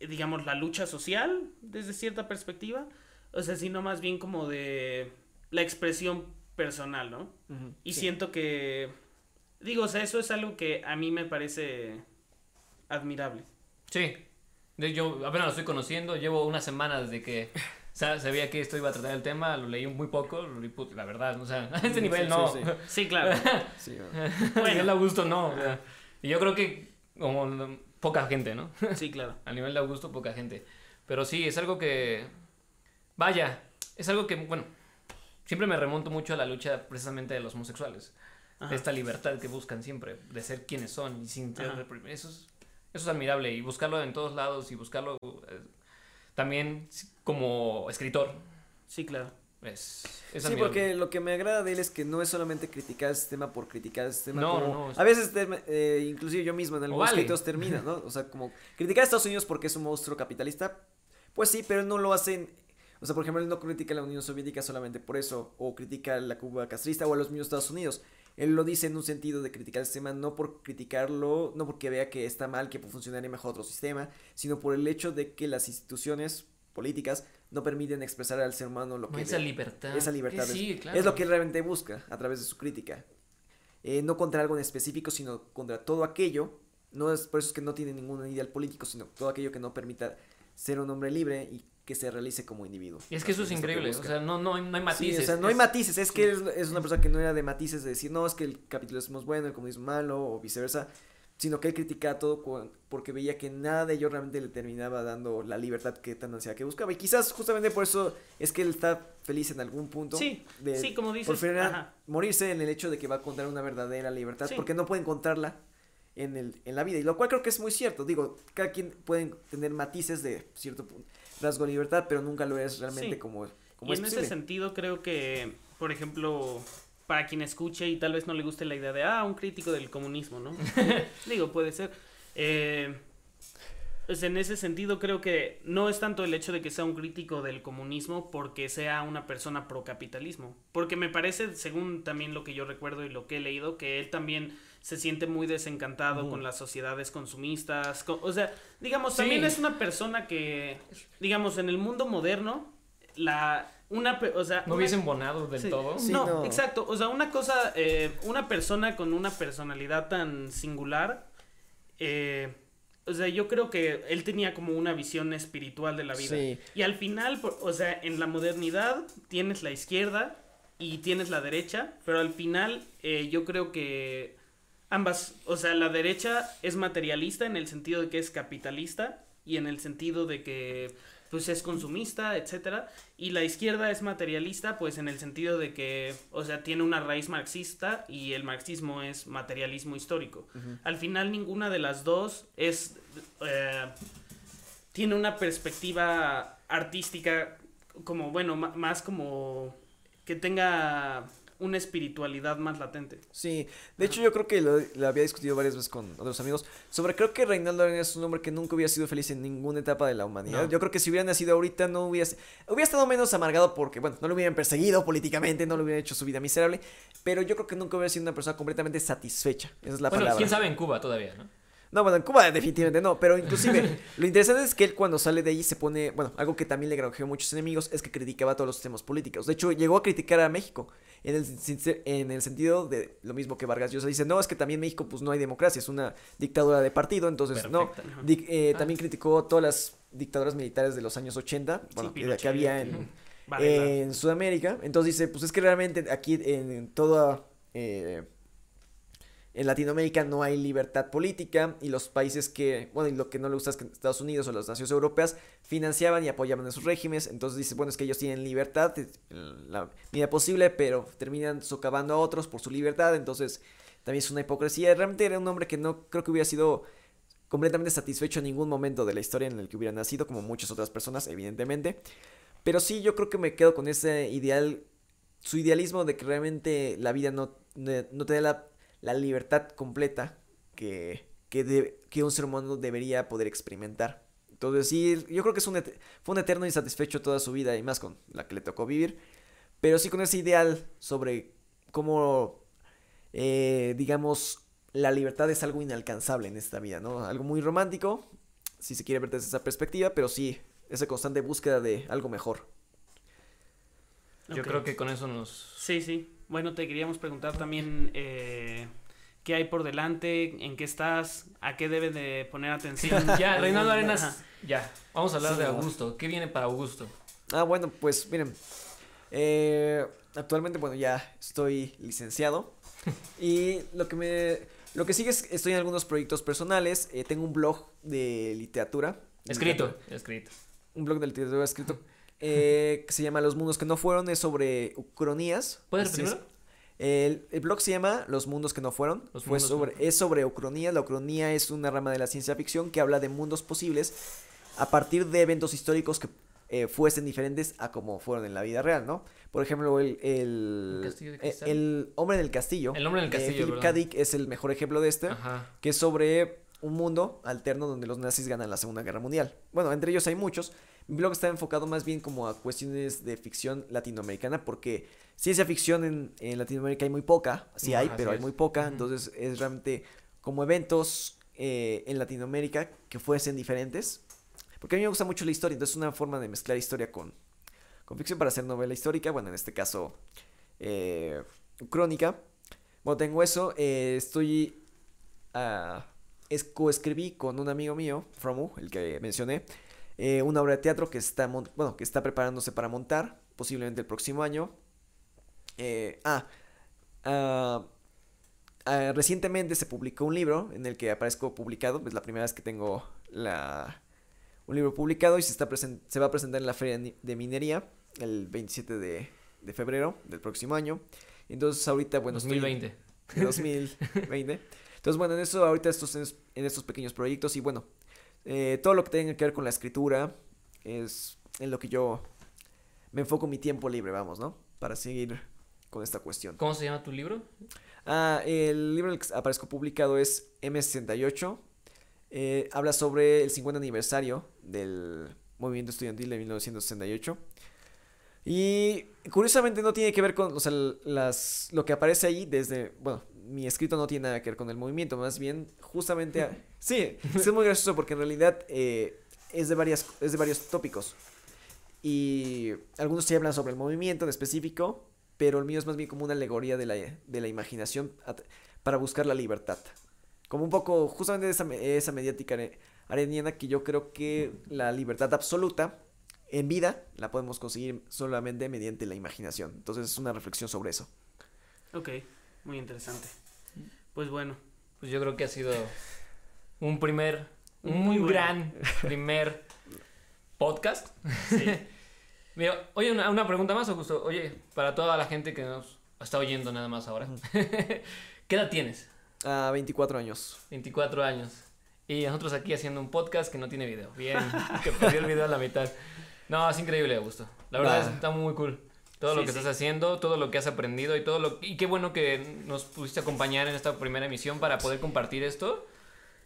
digamos, la lucha social desde cierta perspectiva, o sea, sino más bien como de la expresión personal, ¿no? y siento que, digo, o sea, eso es algo que a mí me parece admirable. Sí, yo apenas lo estoy conociendo, llevo una semana desde que sabía que esto iba a tratar el tema, lo leí muy poco, lo leí, la verdad, o sea, a este nivel no. Sí, claro. bueno, el Augusto no. y yo creo que como poca gente, ¿no? Sí, claro. A nivel de Augusto, poca gente. Pero sí, es algo que. Vaya, es algo que, bueno, siempre me remonto mucho a la lucha precisamente de los homosexuales. De esta libertad que buscan siempre, de ser quienes son y sin eso es, eso es admirable y buscarlo en todos lados y buscarlo eh, también como escritor. Sí, claro. Es, sí, porque lo que me agrada de él es que no es solamente criticar el sistema por criticar el sistema. No, no, A veces, eh, inclusive yo mismo en algunos vale. termina, ¿no? O sea, como criticar a Estados Unidos porque es un monstruo capitalista. Pues sí, pero no lo hacen. O sea, por ejemplo, él no critica a la Unión Soviética solamente por eso, o critica a la Cuba castrista o a los mismos Estados Unidos. Él lo dice en un sentido de criticar el sistema, no por criticarlo, no porque vea que está mal, que funcionaría mejor otro sistema, sino por el hecho de que las instituciones políticas no permiten expresar al ser humano lo que... esa libertad. Esa libertad. es, lo que él realmente busca a través de su crítica. Eh, no contra algo en específico, sino contra todo aquello. No es por eso es que no tiene ningún ideal político, sino todo aquello que no permita ser un hombre libre y que se realice como individuo. Y es que eso es increíble, o sea, no, no, no hay matices. o sea, no hay matices, es que es, una persona que no era de matices de decir, no, es que el capitalismo es bueno, el comunismo es malo, o viceversa, sino que él criticaba todo porque veía que nada de ello realmente le terminaba dando la libertad que tan ansiaba que buscaba. Y quizás justamente por eso es que él está feliz en algún punto. Sí, de, sí como dices. Por fin morirse en el hecho de que va a encontrar una verdadera libertad, porque no puede encontrarla en, el, en la vida. Y lo cual creo que es muy cierto. Digo, cada quien puede tener matices de cierto rasgo de libertad, pero nunca lo es realmente como, como y en ese sentido creo que, por ejemplo, para quien escuche y tal vez no le guste la idea de, ah, un crítico del comunismo, ¿no? Digo, puede ser. Eh, pues en ese sentido creo que no es tanto el hecho de que sea un crítico del comunismo porque sea una persona pro capitalismo, porque me parece, según también lo que yo recuerdo y lo que he leído, que él también se siente muy desencantado con las sociedades consumistas, o sea, digamos, también es una persona que, digamos, en el mundo moderno, la, una, o sea... No hubiesen bonado del todo. no, exacto, o sea, una cosa, eh, una persona con una personalidad tan singular, eh, o sea, yo creo que él tenía como una visión espiritual de la vida. Y al final, o sea, en la modernidad tienes la izquierda y tienes la derecha, pero al final eh, yo creo que ambas, o sea, la derecha es materialista en el sentido de que es capitalista y en el sentido de que pues es consumista, etcétera, y la izquierda es materialista pues en el sentido de que, o sea, tiene una raíz marxista y el marxismo es materialismo histórico. Al final ninguna de las dos es eh, tiene una perspectiva artística como bueno, más como que tenga una espiritualidad más latente. Sí, de hecho yo creo que lo, había discutido varias veces con otros amigos sobre creo que Reinaldo Arenas es un hombre que nunca hubiera sido feliz en ninguna etapa de la humanidad. Yo creo que si hubiera nacido ahorita no hubiera hubiera estado menos amargado porque bueno, no lo hubieran perseguido políticamente, no le hubieran hecho su vida miserable, pero yo creo que nunca hubiera sido una persona completamente satisfecha. Esa es la bueno, palabra. quién sabe en Cuba todavía, ¿no? No, bueno, en Cuba definitivamente no, pero inclusive lo interesante es que él cuando sale de ahí se pone, bueno, algo que también le granjeó muchos enemigos es que criticaba todos los sistemas políticos. De hecho, llegó a criticar a México en el, en el sentido de lo mismo que Vargas Llosa dice, no, es que también México pues no hay democracia, es una dictadura de partido, entonces no. Eh, ah. También criticó todas las dictaduras militares de los años 80, bueno, que, había en, en Sudamérica. Entonces dice, pues es que realmente aquí en, toda... Eh, en Latinoamérica no hay libertad política y los países que, bueno, y lo que no le gusta es que Estados Unidos o las naciones europeas financiaban y apoyaban a sus regímenes, entonces dice, bueno, es que ellos tienen libertad, la medida posible, pero terminan socavando a otros por su libertad, entonces también es una hipocresía. Realmente era un hombre que no creo que hubiera sido completamente satisfecho en ningún momento de la historia en el que hubiera nacido, como muchas otras personas, evidentemente. Pero sí, yo creo que me quedo con ese ideal, su idealismo de que realmente la vida no, no te da la la libertad completa que, que, que un ser humano debería poder experimentar. Entonces, sí, yo creo que es un fue un eterno insatisfecho toda su vida y más con la que le tocó vivir. Pero sí con ese ideal sobre cómo, eh, digamos, la libertad es algo inalcanzable en esta vida, ¿no? Algo muy romántico, si se quiere ver desde esa perspectiva, pero sí, esa constante búsqueda de algo mejor. Yo creo que con eso nos... Sí, sí. Bueno, te queríamos preguntar también eh, qué hay por delante, en qué estás, a qué debe de poner atención. ya, Reinaldo Arenas, ya, vamos a hablar de Augusto. ¿Qué viene para Augusto? Ah, bueno, pues miren, eh, actualmente, bueno, ya estoy licenciado y lo que me... Lo que sigue es, estoy en algunos proyectos personales, eh, tengo un blog de literatura. Escrito, escrito. Un blog de literatura escrito eh, que se llama Los Mundos que no fueron, es sobre ucronías. ¿Puedes primero? El, el, blog se llama Los Mundos que no fueron. Fue sobre, Es sobre ucronía. La ucronía es una rama de la ciencia ficción que habla de mundos posibles a partir de eventos históricos que eh, fuesen diferentes a como fueron en la vida real, ¿no? Por ejemplo, el, el, eh, el, hombre del castillo. El hombre del castillo. Philip K. es el mejor ejemplo de este, que es sobre un mundo alterno donde los nazis ganan la Segunda Guerra Mundial. Bueno, entre ellos hay muchos, mi blog está enfocado más bien como a cuestiones de ficción latinoamericana, porque ciencia ficción en, Latinoamérica hay muy poca, sí hay, pero hay muy poca, entonces es realmente como eventos eh, en Latinoamérica que fuesen diferentes. Porque a mí me gusta mucho la historia, entonces es una forma de mezclar historia con, con ficción para hacer novela histórica, bueno, en este caso, eh, crónica. Bueno, tengo eso, eh, estoy... Uh, coescribí con un amigo mío, Fromu, el que mencioné, eh, una obra de teatro que está, bueno, que está preparándose para montar, posiblemente el próximo año. Eh, ah, ah, ah, recientemente se publicó un libro en el que aparezco publicado, es la primera vez que tengo la, un libro publicado y se, está se va a presentar en la Feria de Minería el 27 de, de febrero del próximo año. Entonces ahorita, bueno... 2020. 2020. Entonces, bueno, en eso ahorita estos, en estos pequeños proyectos y bueno, eh, todo lo que tenga que ver con la escritura es en lo que yo me enfoco mi tiempo libre, vamos, ¿no? Para seguir con esta cuestión. ¿Cómo se llama tu libro? Ah, el libro que aparezco publicado es M68. Eh, habla sobre el 50 aniversario del movimiento estudiantil de 1968. Y curiosamente no tiene que ver con, o sea, las, lo que aparece ahí desde, bueno, mi escrito no tiene nada que ver con el movimiento, más bien justamente... sí, es muy gracioso porque en realidad eh, es, de varias, es de varios tópicos. Y algunos se hablan sobre el movimiento en específico, pero el mío es más bien como una alegoría de la, de la imaginación para buscar la libertad. Como un poco justamente esa, esa mediática areniana que yo creo que la libertad absoluta en vida la podemos conseguir solamente mediante la imaginación. Entonces es una reflexión sobre eso. Ok. Muy interesante. Pues bueno. Pues yo creo que ha sido un primer, un muy, gran primer podcast. Sí. Mira, oye, una, pregunta más, Augusto. Oye, para toda la gente que nos está oyendo nada más ahora. ¿Qué edad tienes? Ah, 24 años. 24 años. Y nosotros aquí haciendo un podcast que no tiene video. Bien, que perdió el video a la mitad. No, es increíble, Augusto. La verdad está muy cool todo lo que estás haciendo, todo lo que has aprendido y todo lo y qué bueno que nos pudiste acompañar en esta primera emisión para poder compartir esto.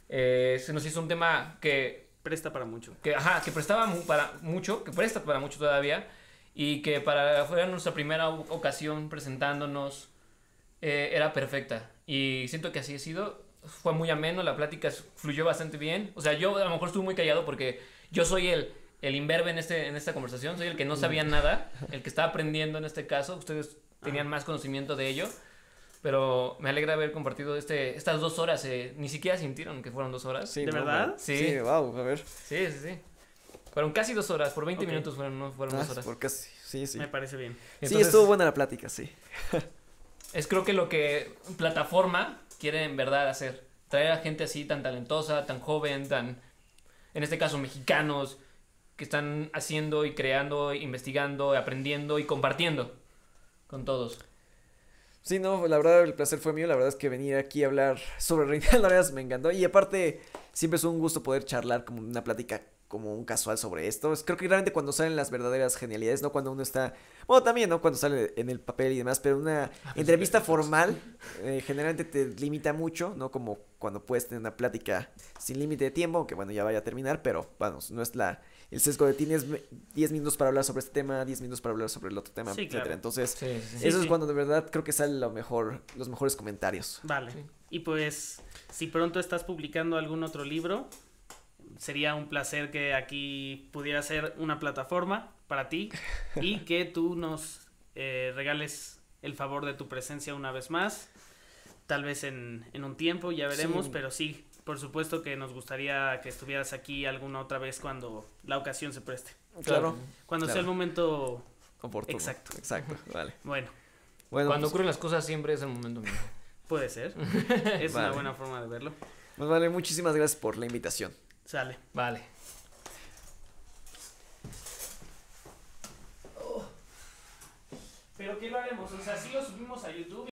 Eh, se nos hizo un tema que presta para mucho. Que ajá, que prestaba para mucho, que presta para mucho todavía y que para fuera nuestra primera ocasión presentándonos eh, era perfecta y siento que así ha sido. Fue muy ameno, la plática fluyó bastante bien. O sea, yo a lo mejor estuve muy callado porque yo soy el el imberbe en, este, en esta conversación, soy el que no sabía nada, el que estaba aprendiendo en este caso, ustedes tenían más conocimiento de ello, pero me alegra haber compartido este, estas dos horas, eh, ni siquiera sintieron que fueron dos horas. ¿De verdad? Sí. sí, wow, a ver. Sí, sí, sí. Fueron casi dos horas, por 20 minutos fueron, no fueron dos ah, horas. Por casi, sí, sí. Me parece bien. sí, estuvo buena la plática, sí. es creo que lo que plataforma quiere en verdad hacer, traer a gente así tan talentosa, tan joven, tan, en este caso, mexicanos, que están haciendo y creando, investigando, aprendiendo y compartiendo con todos. Sí, no, la verdad el placer fue mío, la verdad es que venir aquí a hablar sobre Reinaldo Arenas me encantó y aparte siempre es un gusto poder charlar como una plática como un casual sobre esto. Creo que realmente cuando salen las verdaderas genialidades, no cuando uno está, bueno, también, ¿no? Cuando sale en el papel y demás, pero una entrevista formal eh, generalmente te limita mucho, ¿no? Como cuando puedes tener una plática sin límite de tiempo, que bueno, ya vaya a terminar, pero vamos, no es la el sesgo de tienes 10 minutos para hablar sobre este tema, 10 minutos para hablar sobre el otro tema, etcétera. Entonces, eso es cuando de verdad creo que sale lo mejor, los mejores comentarios. Vale. Y pues, si pronto estás publicando algún otro libro, sería un placer que aquí pudiera ser una plataforma para ti y que tú nos eh, regales el favor de tu presencia una vez más. Tal vez en, en un tiempo, ya veremos, pero sí, por supuesto que nos gustaría que estuvieras aquí alguna otra vez cuando la ocasión se preste. Claro. Cuando sea el momento oportuno. Exacto. Exacto, vale. Bueno. bueno cuando pues ocurren las cosas siempre es el momento mismo. Puede ser. es una buena forma de verlo. Pues vale, muchísimas gracias por la invitación. Sale. Vale. Pero ¿qué lo haremos? O sea, si lo subimos a YouTube